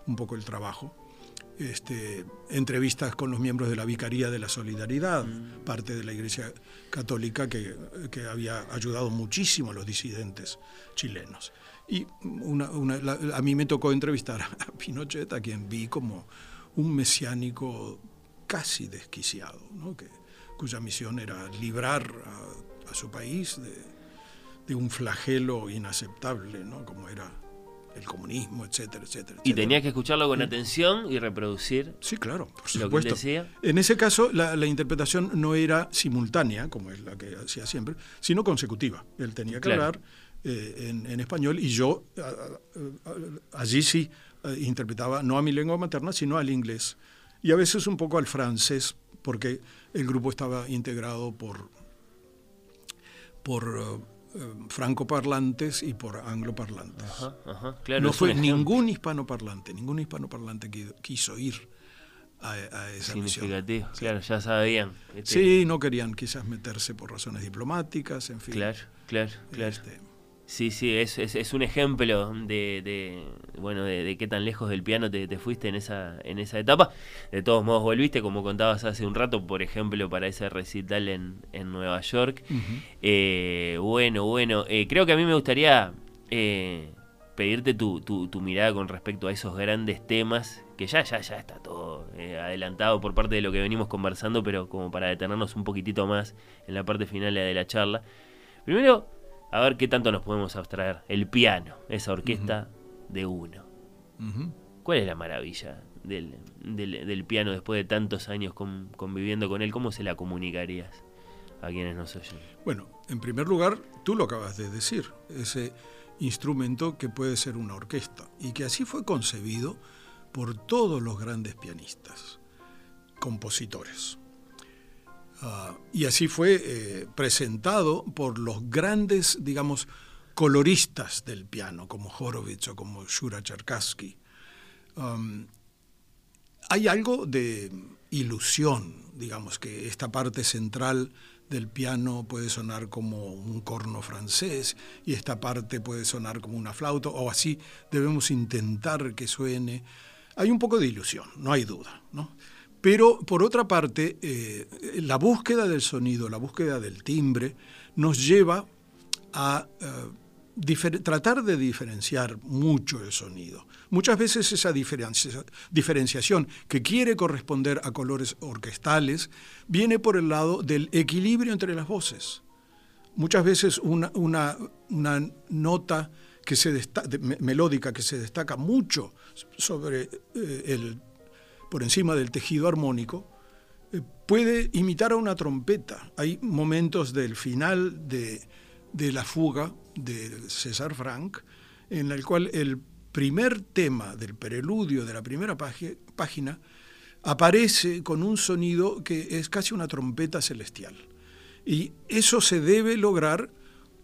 un poco el trabajo este, entrevistas con los miembros de la Vicaría de la Solidaridad, mm. parte de la Iglesia Católica que, había ayudado muchísimo a los disidentes chilenos. Y a mí me tocó entrevistar a Pinochet, a quien vi como un mesiánico casi desquiciado, cuya misión era librar a, su país de, de, un flagelo inaceptable, ¿no? como era el comunismo, etcétera, etcétera. Y tenía que escucharlo con atención y reproducir. Sí, claro, por supuesto. En ese caso, la, interpretación no era simultánea, como es la que hacía siempre, sino consecutiva. Él tenía que hablar eh, en, español y yo allí sí eh, interpretaba no a mi lengua materna, sino al inglés. Y a veces un poco al francés, porque el grupo estaba integrado por, por eh, francoparlantes y por angloparlantes. no fue ningún hispanoparlante, ningún hispanoparlante quiso ir a, esa Significativo, claro, ya sabían. Este, sí, no querían quizás meterse por razones diplomáticas, en fin. Claro, claro, claro. Este, Sí, sí, es, es, un ejemplo de, bueno de, qué tan lejos del piano te, fuiste en esa, en esa etapa. De todos modos volviste, como contabas hace un rato, por ejemplo, para ese recital en, en Nueva York. Eh, bueno, bueno, eh, creo que a mí me gustaría eh, pedirte tu, tu, tu, mirada con respecto a esos grandes temas, que ya, ya, ya está todo adelantado por parte de lo que venimos conversando, pero como para detenernos un poquitito más en la parte final de la charla. Primero, a ver qué tanto nos podemos abstraer. El piano, esa orquesta de uno. ¿Cuál es la maravilla del, del, piano después de tantos años conviviendo con él? ¿Cómo se la comunicarías a quienes nos oyen? Bueno, en primer lugar, tú lo acabas de decir, ese instrumento que puede ser una orquesta y que así fue concebido por todos los grandes pianistas, compositores. Ah, y así fue eh, presentado por los grandes, digamos, coloristas del piano, como Horowitz o como Shura Cherkassky. hay algo de ilusión, digamos, que esta parte central del piano puede sonar como un corno francés y esta parte puede sonar como una flauta, o así debemos intentar que suene. Hay un poco de ilusión, no hay duda, ¿no? Pero por otra parte, eh, la búsqueda del sonido, la búsqueda del timbre, nos lleva a eh, tratar de diferenciar mucho el sonido. Muchas veces esa diferenciación que quiere corresponder a colores orquestales viene por el lado del equilibrio entre las voces. Muchas veces una, nota que se melódica que se destaca mucho sobre eh, el por encima del tejido armónico, eh, puede imitar a una trompeta. Hay momentos del final de, la fuga de César Frank, en el cual el primer tema del preludio de la primera página aparece con un sonido que es casi una trompeta celestial. Y eso se debe lograr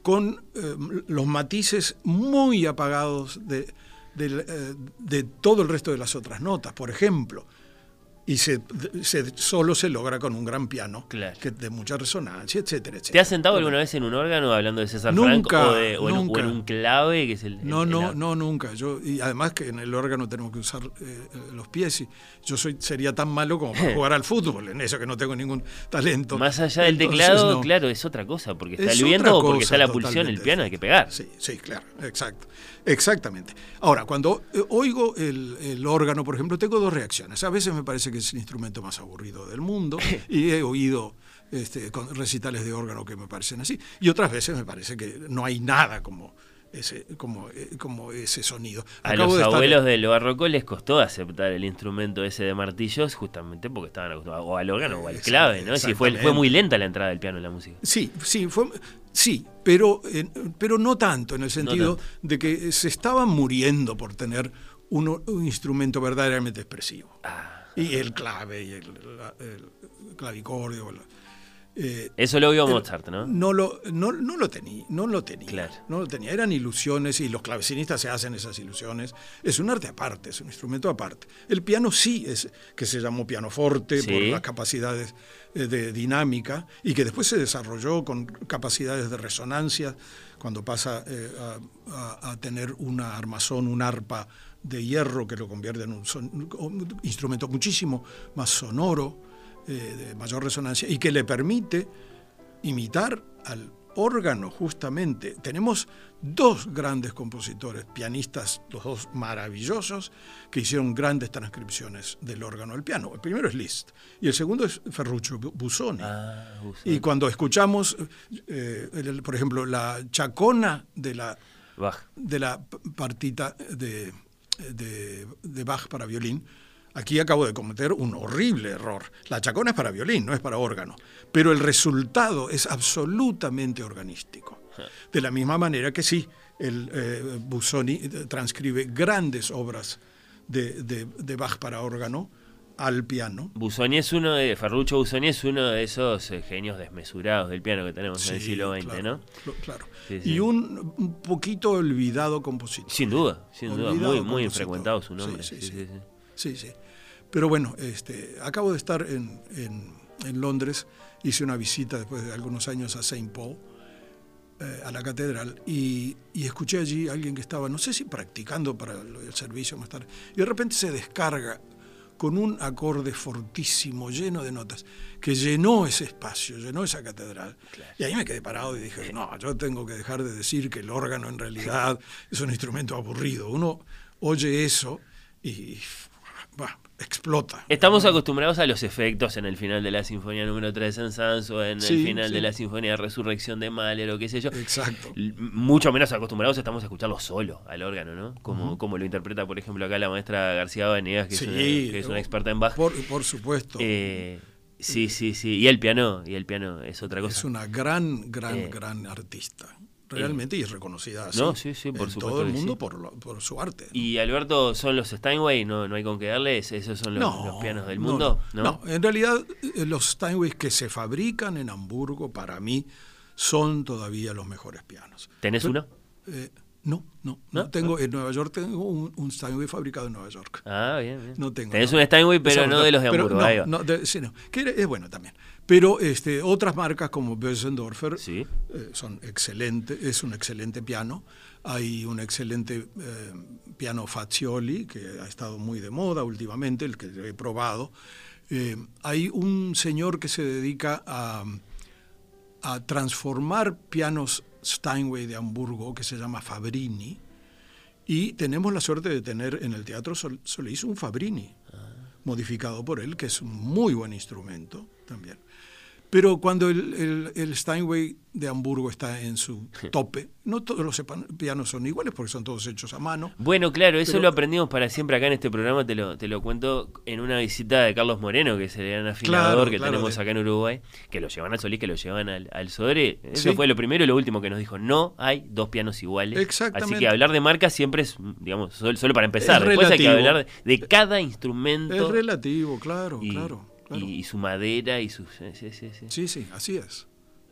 con eh, los matices muy apagados de, eh, de, todo el resto de las otras notas. Por ejemplo, y se, solo se logra con un gran piano que de mucha resonancia, etcétera, etcétera. ¿Te has sentado alguna vez en un órgano hablando de César nunca, o, en, un clave que es el, no no no nunca. Yo y además que en el órgano tenemos que usar eh, los pies y yo soy sería tan malo como para jugar al fútbol en eso que no tengo ningún talento. Más allá del teclado claro es otra cosa porque está el viento o porque está la pulsión el piano hay que pegar. Sí sí claro exacto exactamente. Ahora cuando eh, oigo el, el órgano por ejemplo tengo dos reacciones. A veces me parece que es el instrumento más aburrido del mundo y he oído este, recitales de órgano que me parecen así. Y otras veces me parece que no hay nada como ese, como, eh, como ese sonido. A los abuelos del barroco les costó aceptar el instrumento ese de martillos justamente porque estaban acostumbrados o al órgano o al clave, ¿no? Sí, fue, fue muy lenta la entrada del piano en la música. Sí, sí, fue, sí pero, eh, pero no tanto, en el sentido de que se estaban muriendo por tener un, instrumento verdaderamente expresivo. Ah y el clave y el, clavicordio. Eh, Eso lo vio Mozart, ¿no? No lo, no, lo tenía, no lo tenía. No lo tenía. Eran ilusiones y los clavecinistas se hacen esas ilusiones. Es un arte aparte, es un instrumento aparte. El piano sí es, que se llamó pianoforte por las capacidades eh, de dinámica y que después se desarrolló con capacidades de resonancia cuando pasa eh, a, a, tener una armazón, un arpa de hierro que lo convierte en un, instrumento muchísimo más sonoro, eh, de mayor resonancia, y que le permite imitar al órgano justamente. Tenemos dos grandes compositores, pianistas, los dos maravillosos, que hicieron grandes transcripciones del órgano al piano. El primero es Liszt y el segundo es Ferruccio Busoni. Ah, y cuando escuchamos, eh, por ejemplo, la chacona de la, de la partita de de, Bach para violín, aquí acabo de cometer un horrible error. La chacona es para violín, no es para órgano, pero el resultado es absolutamente organístico. De la misma manera que sí, el eh, Busoni transcribe grandes obras de, Bach para órgano, al piano. Busoni es uno de, Ferruccio Busoni es uno de esos eh, genios desmesurados del piano que tenemos en el siglo XX, ¿no? Claro. Y un, poquito olvidado compositor. Sin duda, sin duda, muy, muy frecuentado su nombre. Sí sí sí, Pero bueno, este, acabo de estar en, en, Londres, hice una visita después de algunos años a St. Paul eh, a la catedral y, escuché allí a alguien que estaba, no sé si practicando para el servicio más tarde, y de repente se descarga con un acorde fortísimo, lleno de notas, que llenó ese espacio, llenó esa catedral. Y ahí me quedé parado y dije, no, yo tengo que dejar de decir que el órgano en realidad es un instrumento aburrido. Uno oye eso y explota. Estamos acostumbrados a los efectos en el final de la Sinfonía número 3 de Saint-Saëns o en el final de la Sinfonía de Resurrección de Mahler o qué sé yo. Exacto. Mucho menos acostumbrados estamos a escucharlo solo al órgano, ¿no? Como, como lo interpreta, por ejemplo, acá la maestra García Vanegas, que, es, una, experta en Bach. Por, por supuesto. Eh, sí, sí, sí. Y el piano, y el piano es otra cosa. Es una gran, gran, eh, gran artista realmente y es reconocida así no, sí, sí, por en todo el mundo por, por, su arte. Y Alberto, ¿son los Steinway? ¿No, no hay con qué darles? ¿Esos son los, pianos del mundo? No, en realidad eh, los Steinway que se fabrican en Hamburgo, para mí, son todavía los mejores pianos. ¿Tenés uno? Eh, no, no, no, tengo en Nueva York tengo un, Steinway fabricado en Nueva York. Ah, bien, bien. No tengo. Tenés un Steinway, pero no de los de Hamburgo. no, no, sí, no, que es bueno también. Pero este, otras marcas como Bösendorfer eh, son excelentes, es un excelente piano. Hay un excelente eh, piano Fazioli, que ha estado muy de moda últimamente, el que he probado. Eh, hay un señor que se dedica a, a, transformar pianos Steinway de Hamburgo, que se llama Fabrini, y tenemos la suerte de tener en el Teatro Sol Solís un Fabrini, ah. modificado por él, que es un muy buen instrumento también. Pero cuando el, el, Steinway de Hamburgo está en su tope, no todos los pianos son iguales porque son todos hechos a mano. Bueno, claro, eso lo aprendimos para siempre acá en este programa, te lo, te lo cuento en una visita de Carlos Moreno, que es el gran afilador que tenemos acá en Uruguay, que lo llevan al Solís, que lo llevan al, al Sodre. Eso fue lo primero y lo último que nos dijo, no hay dos pianos iguales. Exactamente. Así que hablar de marca siempre es, digamos, solo, para empezar. Después hay que hablar de, de, cada instrumento. Es relativo, claro, claro y, su madera y sus... Sí, sí, así es.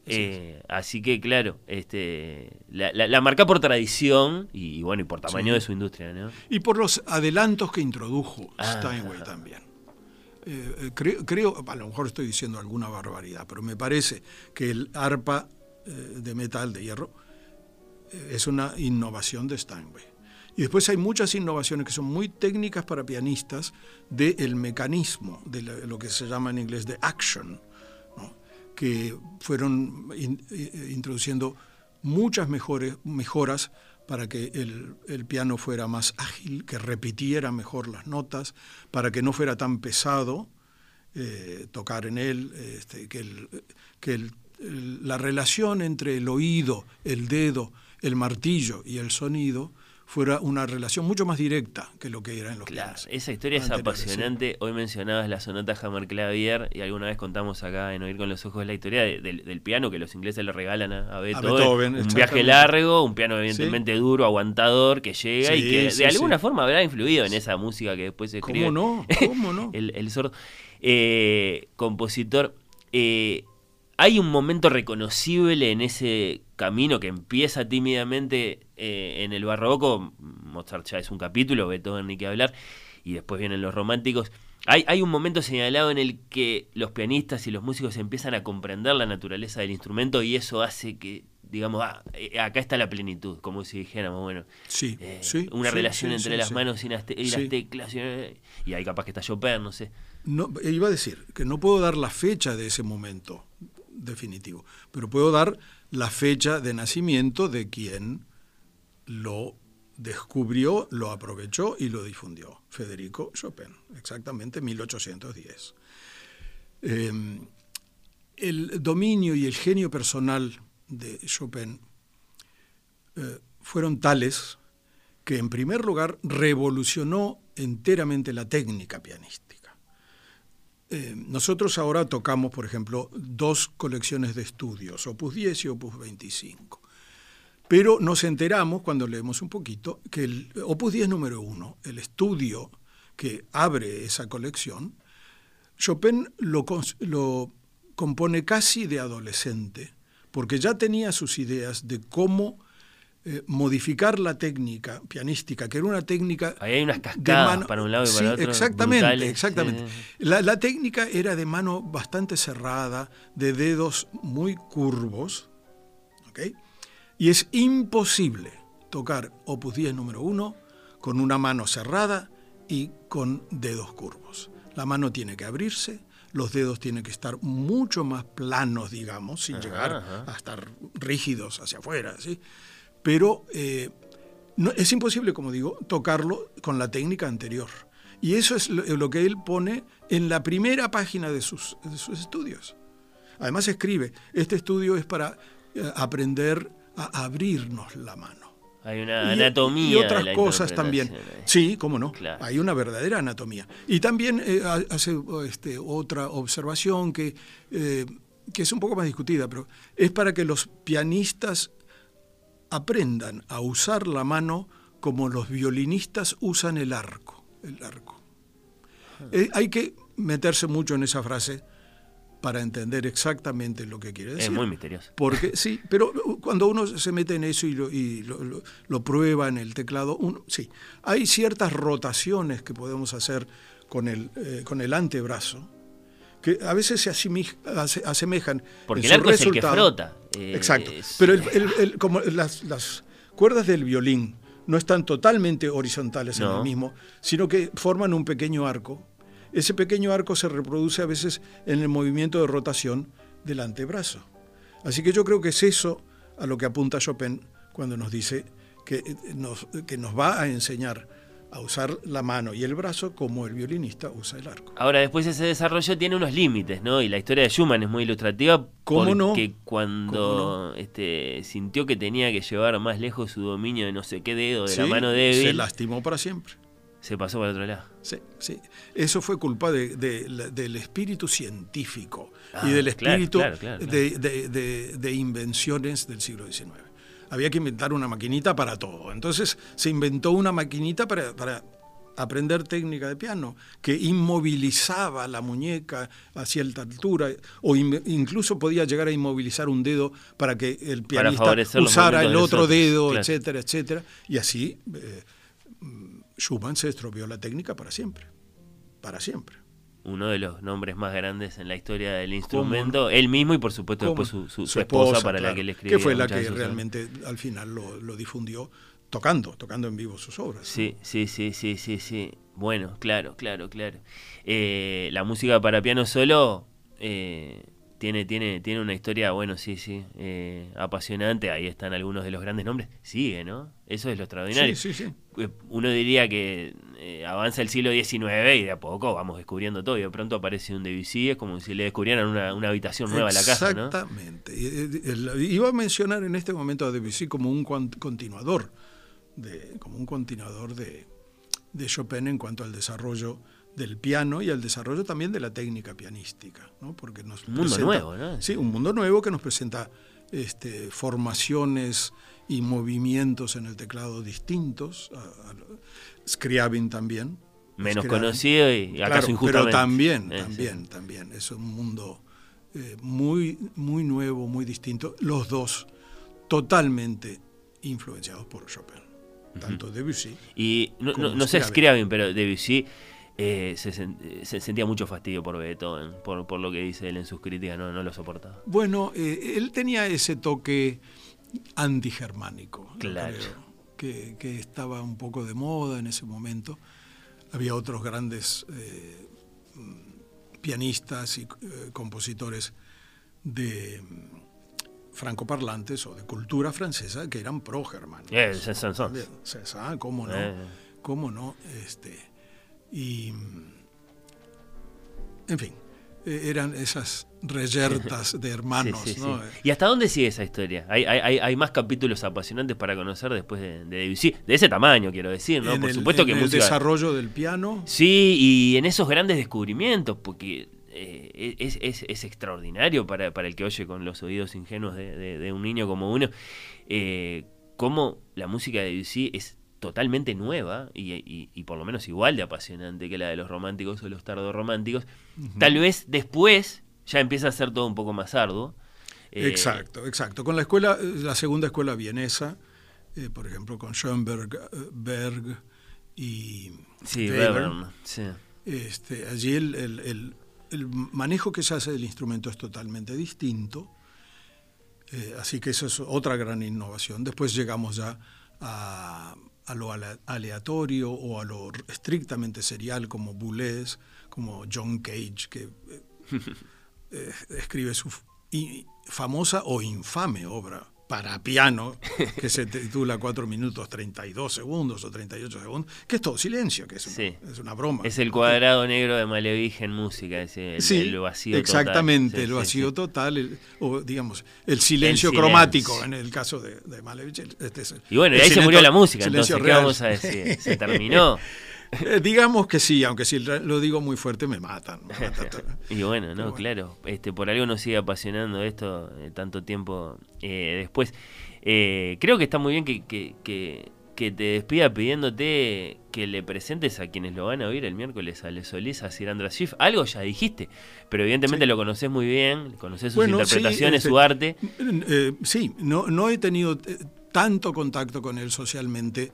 Eh, así, que claro, este, la, marca por tradición y, bueno y por tamaño de su industria, ¿no? Y por los adelantos que introdujo ah. Steinway también. Eh, eh, creo, creo, a lo mejor estoy diciendo alguna barbaridad, pero me parece que el arpa de metal de hierro es una innovación de Steinway. Y después hay muchas innovaciones que son muy técnicas para pianistas del mecanismo, de lo que se llama en inglés de action, que fueron eh, introduciendo muchas mejores, mejoras para que el, piano fuera más ágil, que repitiera mejor las notas, para que no fuera tan pesado eh, tocar en él, este, que, que la relación entre el oído, el dedo, el martillo y el sonido fuera una relación mucho más directa que lo que era en los claro, Esa historia es apasionante. Hoy mencionabas la sonata Hammer Clavier y alguna vez contamos acá en Oír con los Ojos la historia del piano que los ingleses le regalan a, Beethoven. un viaje largo, un piano evidentemente duro, aguantador, que llega y que de alguna forma habrá influido en esa música que después se escribe. ¿Cómo no? ¿Cómo no? el, sordo. Eh, compositor. Eh, hay un momento reconocible en ese camino que empieza tímidamente eh, en el barroco. Mozart ya es un capítulo, Beethoven ni que hablar, y después vienen los románticos. Hay, hay un momento señalado en el que los pianistas y los músicos empiezan a comprender la naturaleza del instrumento y eso hace que, digamos, ah, eh, acá está la plenitud, como si dijéramos, bueno, sí, eh, sí, una relación entre las manos y las, teclas, y ahí capaz que está Chopin, no sé. No, iba a decir que no puedo dar la fecha de ese momento, definitivo. Pero puedo dar la fecha de nacimiento de quien lo descubrió, lo aprovechó y lo difundió. Federico Chopin, exactamente 1810. Em, el dominio y el genio personal de Chopin eh, fueron tales que en primer lugar revolucionó enteramente la técnica pianista. Eh, nosotros ahora tocamos, por ejemplo, dos colecciones de estudios, Opus 10 y Opus 25. Pero nos enteramos, cuando leemos un poquito, que el Opus 10 número uno, el estudio que abre esa colección, Chopin lo compone casi de adolescente, porque ya tenía sus ideas de cómo eh, modificar la técnica pianística, que era una técnica... Ahí hay unas cascadas para un lado y para otro. Exactamente, exactamente. La, técnica era de mano bastante cerrada, de dedos muy curvos, Y es imposible tocar Opus 10 número 1 con una mano cerrada y con dedos curvos. La mano tiene que abrirse, los dedos tienen que estar mucho más planos, digamos, sin llegar a estar rígidos hacia afuera, ¿sí? Pero eh, no, es imposible, como digo, tocarlo con la técnica anterior. Y eso es lo, que él pone en la primera página de sus, sus estudios. Además escribe, este estudio es para eh, aprender a abrirnos la mano. Hay una anatomía. Y, otras cosas también. Sí, cómo no. Hay una verdadera anatomía. Y también eh, hace este, otra observación que, eh, que es un poco más discutida, pero es para que los pianistas aprendan a usar la mano como los violinistas usan el arco. El arco. Eh, hay que meterse mucho en esa frase para entender exactamente lo que quiere decir. Es muy misterioso. Porque sí, pero cuando uno se mete en eso y lo, prueba en el teclado, sí, hay ciertas rotaciones que podemos hacer con el, eh, con el antebrazo que a veces se asemejan. Porque el arco es el que frota. Eh, Exacto. Pero como las, cuerdas del violín no están totalmente horizontales en el mismo, sino que forman un pequeño arco ese pequeño arco se reproduce a veces en el movimiento de rotación del antebrazo. Así que yo creo que es eso a lo que apunta Chopin cuando nos dice que eh, nos, que nos va a enseñar a usar la mano y el brazo como el violinista usa el arco. Ahora, después ese desarrollo tiene unos límites, ¿no? Y la historia de Schumann es muy ilustrativa ¿Cómo porque cuando este, sintió que tenía que llevar más lejos su dominio de no sé qué dedo, de la mano débil... Se lastimó para siempre se pasó para el otro lado. Sí, sí. Eso fue culpa del espíritu científico y ah, del espíritu de, invenciones del siglo XIX. Había que inventar una maquinita para todo. Entonces se inventó una maquinita para, aprender técnica de piano, que inmovilizaba la muñeca a cierta altura, o incluso podía llegar a inmovilizar un dedo para que el pianista usara el otro dedo, etcétera, etcétera. Y así eh, Schumann se estropeó la técnica para siempre, para siempre. Uno de los nombres más grandes en la historia del instrumento, él mismo y por supuesto después su, esposa, para la que él escribió. Que fue la que realmente al final lo, difundió tocando, tocando en vivo sus obras. Sí, sí, sí, sí, sí, sí. Bueno, claro, claro, claro. Eh, la música para piano solo eh, tiene, tiene, tiene una historia, bueno, sí, sí, eh, apasionante. Ahí están algunos de los grandes nombres. Sigue, ¿no? Eso es lo extraordinario. Sí, sí, sí. Eh, uno diría que eh, avanza el siglo XIX y de a poco vamos descubriendo todo. Y de pronto aparece un Debussy, es como si le descubrieran una, habitación nueva a la casa, ¿no? Exactamente. Iba a mencionar en este momento a Debussy como un continuador, de, como un continuador de, de Chopin en cuanto al desarrollo del piano y al desarrollo también de la técnica pianística, ¿no? Porque nos un mundo nuevo, ¿no? Sí, un mundo nuevo que nos presenta este, formaciones y movimientos en el teclado distintos. Scriabin también. Menos conocido y acaso claro, Pero también, también, también. Es un mundo eh, muy, muy nuevo, muy distinto. Los dos totalmente influenciados por Chopin. Tanto Debussy. Y no, no sé Scriabin, pero Debussy eh, se, sentía mucho fastidio por Beethoven, por, por, lo que dice él en sus críticas, no, no lo soportaba. Bueno, eh, él tenía ese toque antigermánico, claro. que, que, estaba un poco de moda en ese momento. Había otros grandes eh, pianistas y compositores de francoparlantes o de cultura francesa que eran pro-germánicos. ¿Cómo no? ¿Cómo no? Este, y, en fin, e, eran esas reyertas de hermanos. ¿Y hasta dónde sigue esa historia? ¿Hay, hay, hay más capítulos apasionantes para conocer después de, de Debussy? De ese tamaño, quiero decir, ¿no? Por supuesto que en el desarrollo del piano. Sí, y en esos grandes descubrimientos, porque eh, es, es, es, extraordinario para, para, el que oye con los oídos ingenuos de, de, un niño como uno, eh, cómo la música de Debussy es totalmente nueva y, por lo menos igual de apasionante que la de los románticos o los tardorrománticos. Tal vez después ya empieza a ser todo un poco más arduo. Eh, exacto, exacto. Con la escuela, la segunda escuela vienesa, eh, por ejemplo, con Schoenberg, eh, Berg y sí, Este, allí el, el, manejo que se hace del instrumento es totalmente distinto. Eh, así que eso es otra gran innovación. Después llegamos ya a, lo aleatorio o a lo estrictamente serial como Boulez, como John Cage, que eh, escribe su famosa o infame obra para piano, que se titula 4 minutos 32 segundos o 38 segundos, que es todo silencio, que es una, es una broma. Es el cuadrado negro de Malevich en música, es el, sí, vacío exactamente, el vacío total, o digamos, el silencio, cromático en el caso de, de Malevich. Este y bueno, y ahí se murió la música, entonces, ¿qué vamos a decir? Se terminó. Eh, digamos que sí, aunque si lo digo muy fuerte me matan. y bueno, no, claro, este, por algo nos sigue apasionando esto eh, tanto tiempo eh, después. creo que está muy bien que, que, que, te despida pidiéndote que le presentes a quienes lo van a oír el miércoles a Solís, a Sir Andrés Schiff. Algo ya dijiste, pero evidentemente lo conoces muy bien, conoces sus interpretaciones, su arte. sí, no, no he tenido tanto contacto con él socialmente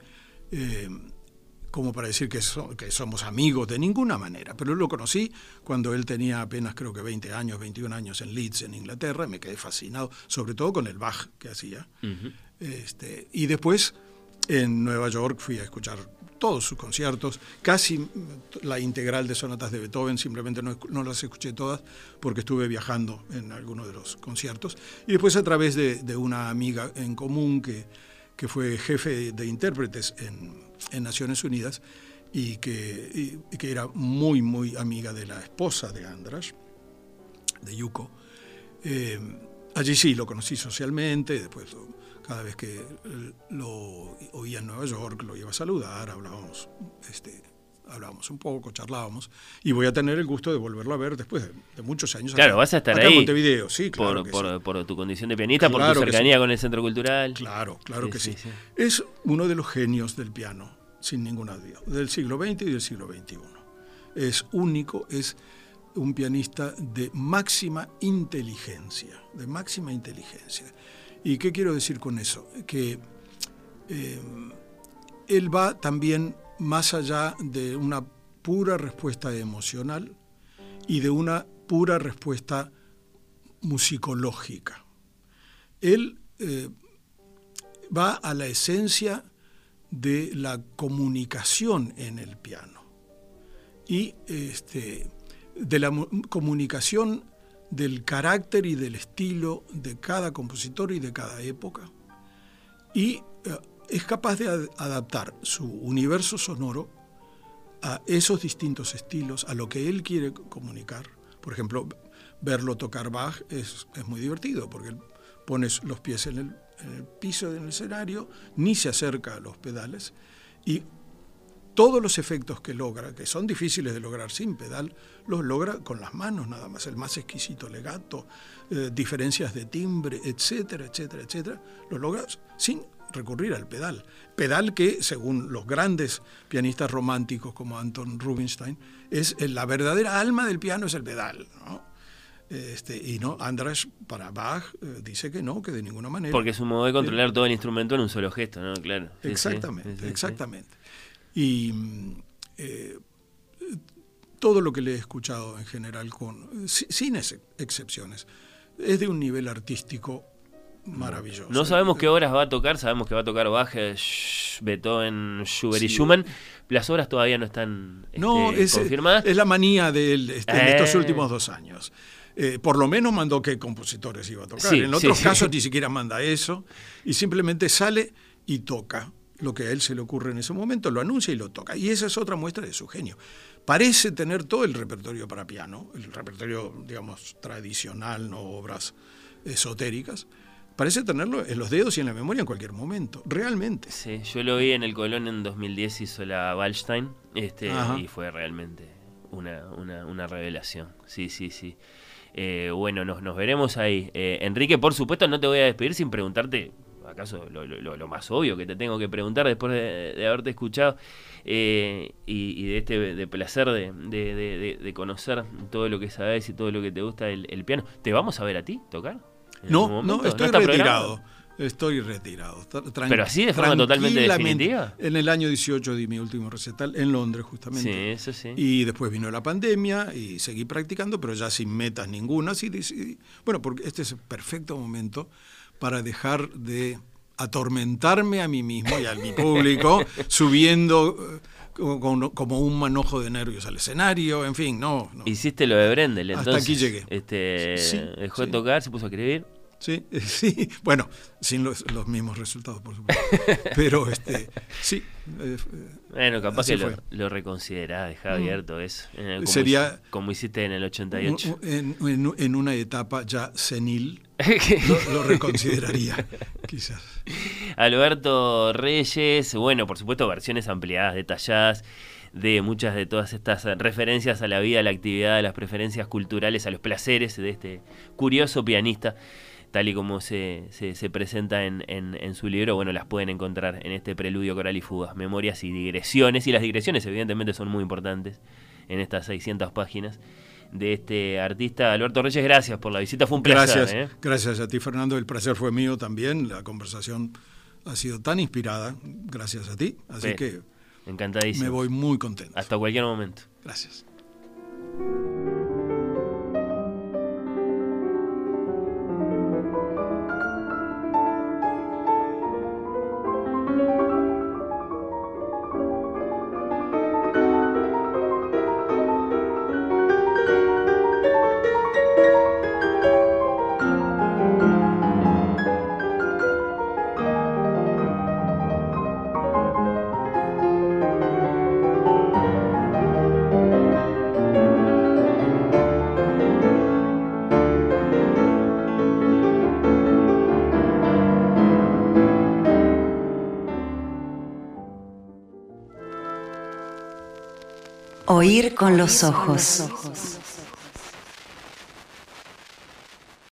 como para decir que, que, somos amigos de ninguna manera, pero lo conocí cuando él tenía apenas creo que 20 años, 21 años en Leeds, en Inglaterra, me quedé fascinado, sobre todo con el Bach que hacía. este, y después en Nueva York fui a escuchar todos sus conciertos, casi la integral de sonatas de Beethoven, simplemente no, no, las escuché todas porque estuve viajando en algunos de los conciertos. Y después a través de, de una amiga en común que, que fue jefe de intérpretes en Naciones Unidas y que, que, era muy, muy amiga de la esposa de Andras, de Yuko. Eh, allí sí lo conocí socialmente, después cada vez que lo oía en Nueva York lo iba a saludar, hablábamos, este, hablábamos un poco, charlábamos, y voy a tener el gusto de volverlo a ver después de, muchos años. Claro, vas a estar ahí. En Montevideo, sí, claro. Por, por, tu condición de pianista, por tu cercanía con el Centro Cultural. Claro, claro que sí. Es uno de los genios del piano sin ninguna duda, del siglo XX y del siglo XXI. Es único, es un pianista de máxima inteligencia, de máxima inteligencia. ¿Y qué quiero decir con eso? Que eh, él va también más allá de una pura respuesta emocional y de una pura respuesta musicológica. Él eh, va a la esencia de la comunicación en el piano y este, de la comunicación del carácter y del estilo de cada compositor y de cada época y eh, es capaz de adaptar su universo sonoro a esos distintos estilos, a lo que él quiere comunicar. Por ejemplo, verlo tocar Bach es, es muy divertido porque pones los pies en el en el piso del escenario, ni se acerca a los pedales y todos los efectos que logra, que son difíciles de lograr sin pedal, los logra con las manos nada más, el más exquisito legato, eh, diferencias de timbre, etcétera, etcétera, etcétera, los logra sin recurrir al pedal. Pedal que, según los grandes pianistas románticos como Anton Rubinstein, es la verdadera alma del piano es el pedal. ¿no? Este, y no, András para Bach eh, dice que no, que de ninguna manera. Porque es un modo de controlar todo el instrumento en un solo gesto, ¿no? Claro. exactamente, exactamente. Y eh, todo lo que le he escuchado en general, con sin excepciones, es de un nivel artístico maravilloso. No sabemos qué horas va a tocar, sabemos que va a tocar Bach, Beethoven, Schubert y Schumann. Las horas todavía no están no, este, es, confirmadas. Es la manía de él este, en estos eh. últimos dos años. Eh, por lo menos mandó qué compositores iba a tocar. en otros casos ni siquiera manda eso y simplemente sale y toca lo que a él se le ocurre en ese momento, lo anuncia y lo toca. Y esa es otra muestra de su genio. Parece tener todo el repertorio para piano, el repertorio, digamos, tradicional, no obras esotéricas. Parece tenerlo en los dedos y en la memoria en cualquier momento, realmente. Sí, yo lo vi en el Colón en 2010, hizo la Wallstein, este, y fue realmente una, una, una revelación. Sí, sí, sí. Eh, bueno, nos, nos veremos ahí. Eh, Enrique, por supuesto, no te voy a despedir sin preguntarte, acaso lo, más obvio que te tengo que preguntar después de, haberte escuchado eh, y, de este de placer de, conocer todo lo que sabes y todo lo que te gusta el, piano. ¿Te vamos a ver a ti tocar? No, no, estoy retirado. Estoy retirado. Pero así de forma totalmente definitiva. En el año 18 di mi último recital en Londres, justamente. Sí, eso sí. Y después vino la pandemia y seguí practicando, pero ya sin metas ninguna. Sí, bueno, porque este es el perfecto momento para dejar de atormentarme a mí mismo y a mi público subiendo eh, como, un manojo de nervios al escenario, en fin, no. Hiciste lo de Brendel, entonces. Hasta aquí llegué. Este, dejó de tocar, se puso a escribir. Sí, sí, bueno, sin los, mismos resultados, por supuesto. Pero este, sí. Eh, bueno, capaz que lo, lo, reconsiderás, deja mm. abierto eso. Como, Sería. Como hiciste en el 88. En, en, una etapa ya senil, lo, reconsideraría, quizás. Alberto Reyes, bueno, por supuesto, versiones ampliadas, detalladas de muchas de todas estas referencias a la vida, a la actividad, a las preferencias culturales, a los placeres de este curioso pianista tal y como se, se, presenta en, en, su libro, bueno, las pueden encontrar en este preludio coral y fugas, memorias y digresiones, y las digresiones evidentemente son muy importantes en estas 600 páginas de este artista. Alberto Reyes, gracias por la visita, fue un placer. Gracias, ¿eh? gracias a ti Fernando, el placer fue mío también, la conversación ha sido tan inspirada, gracias a ti, así que encantadísimo. me voy muy contento. Hasta cualquier momento. Gracias. Oír con los ojos.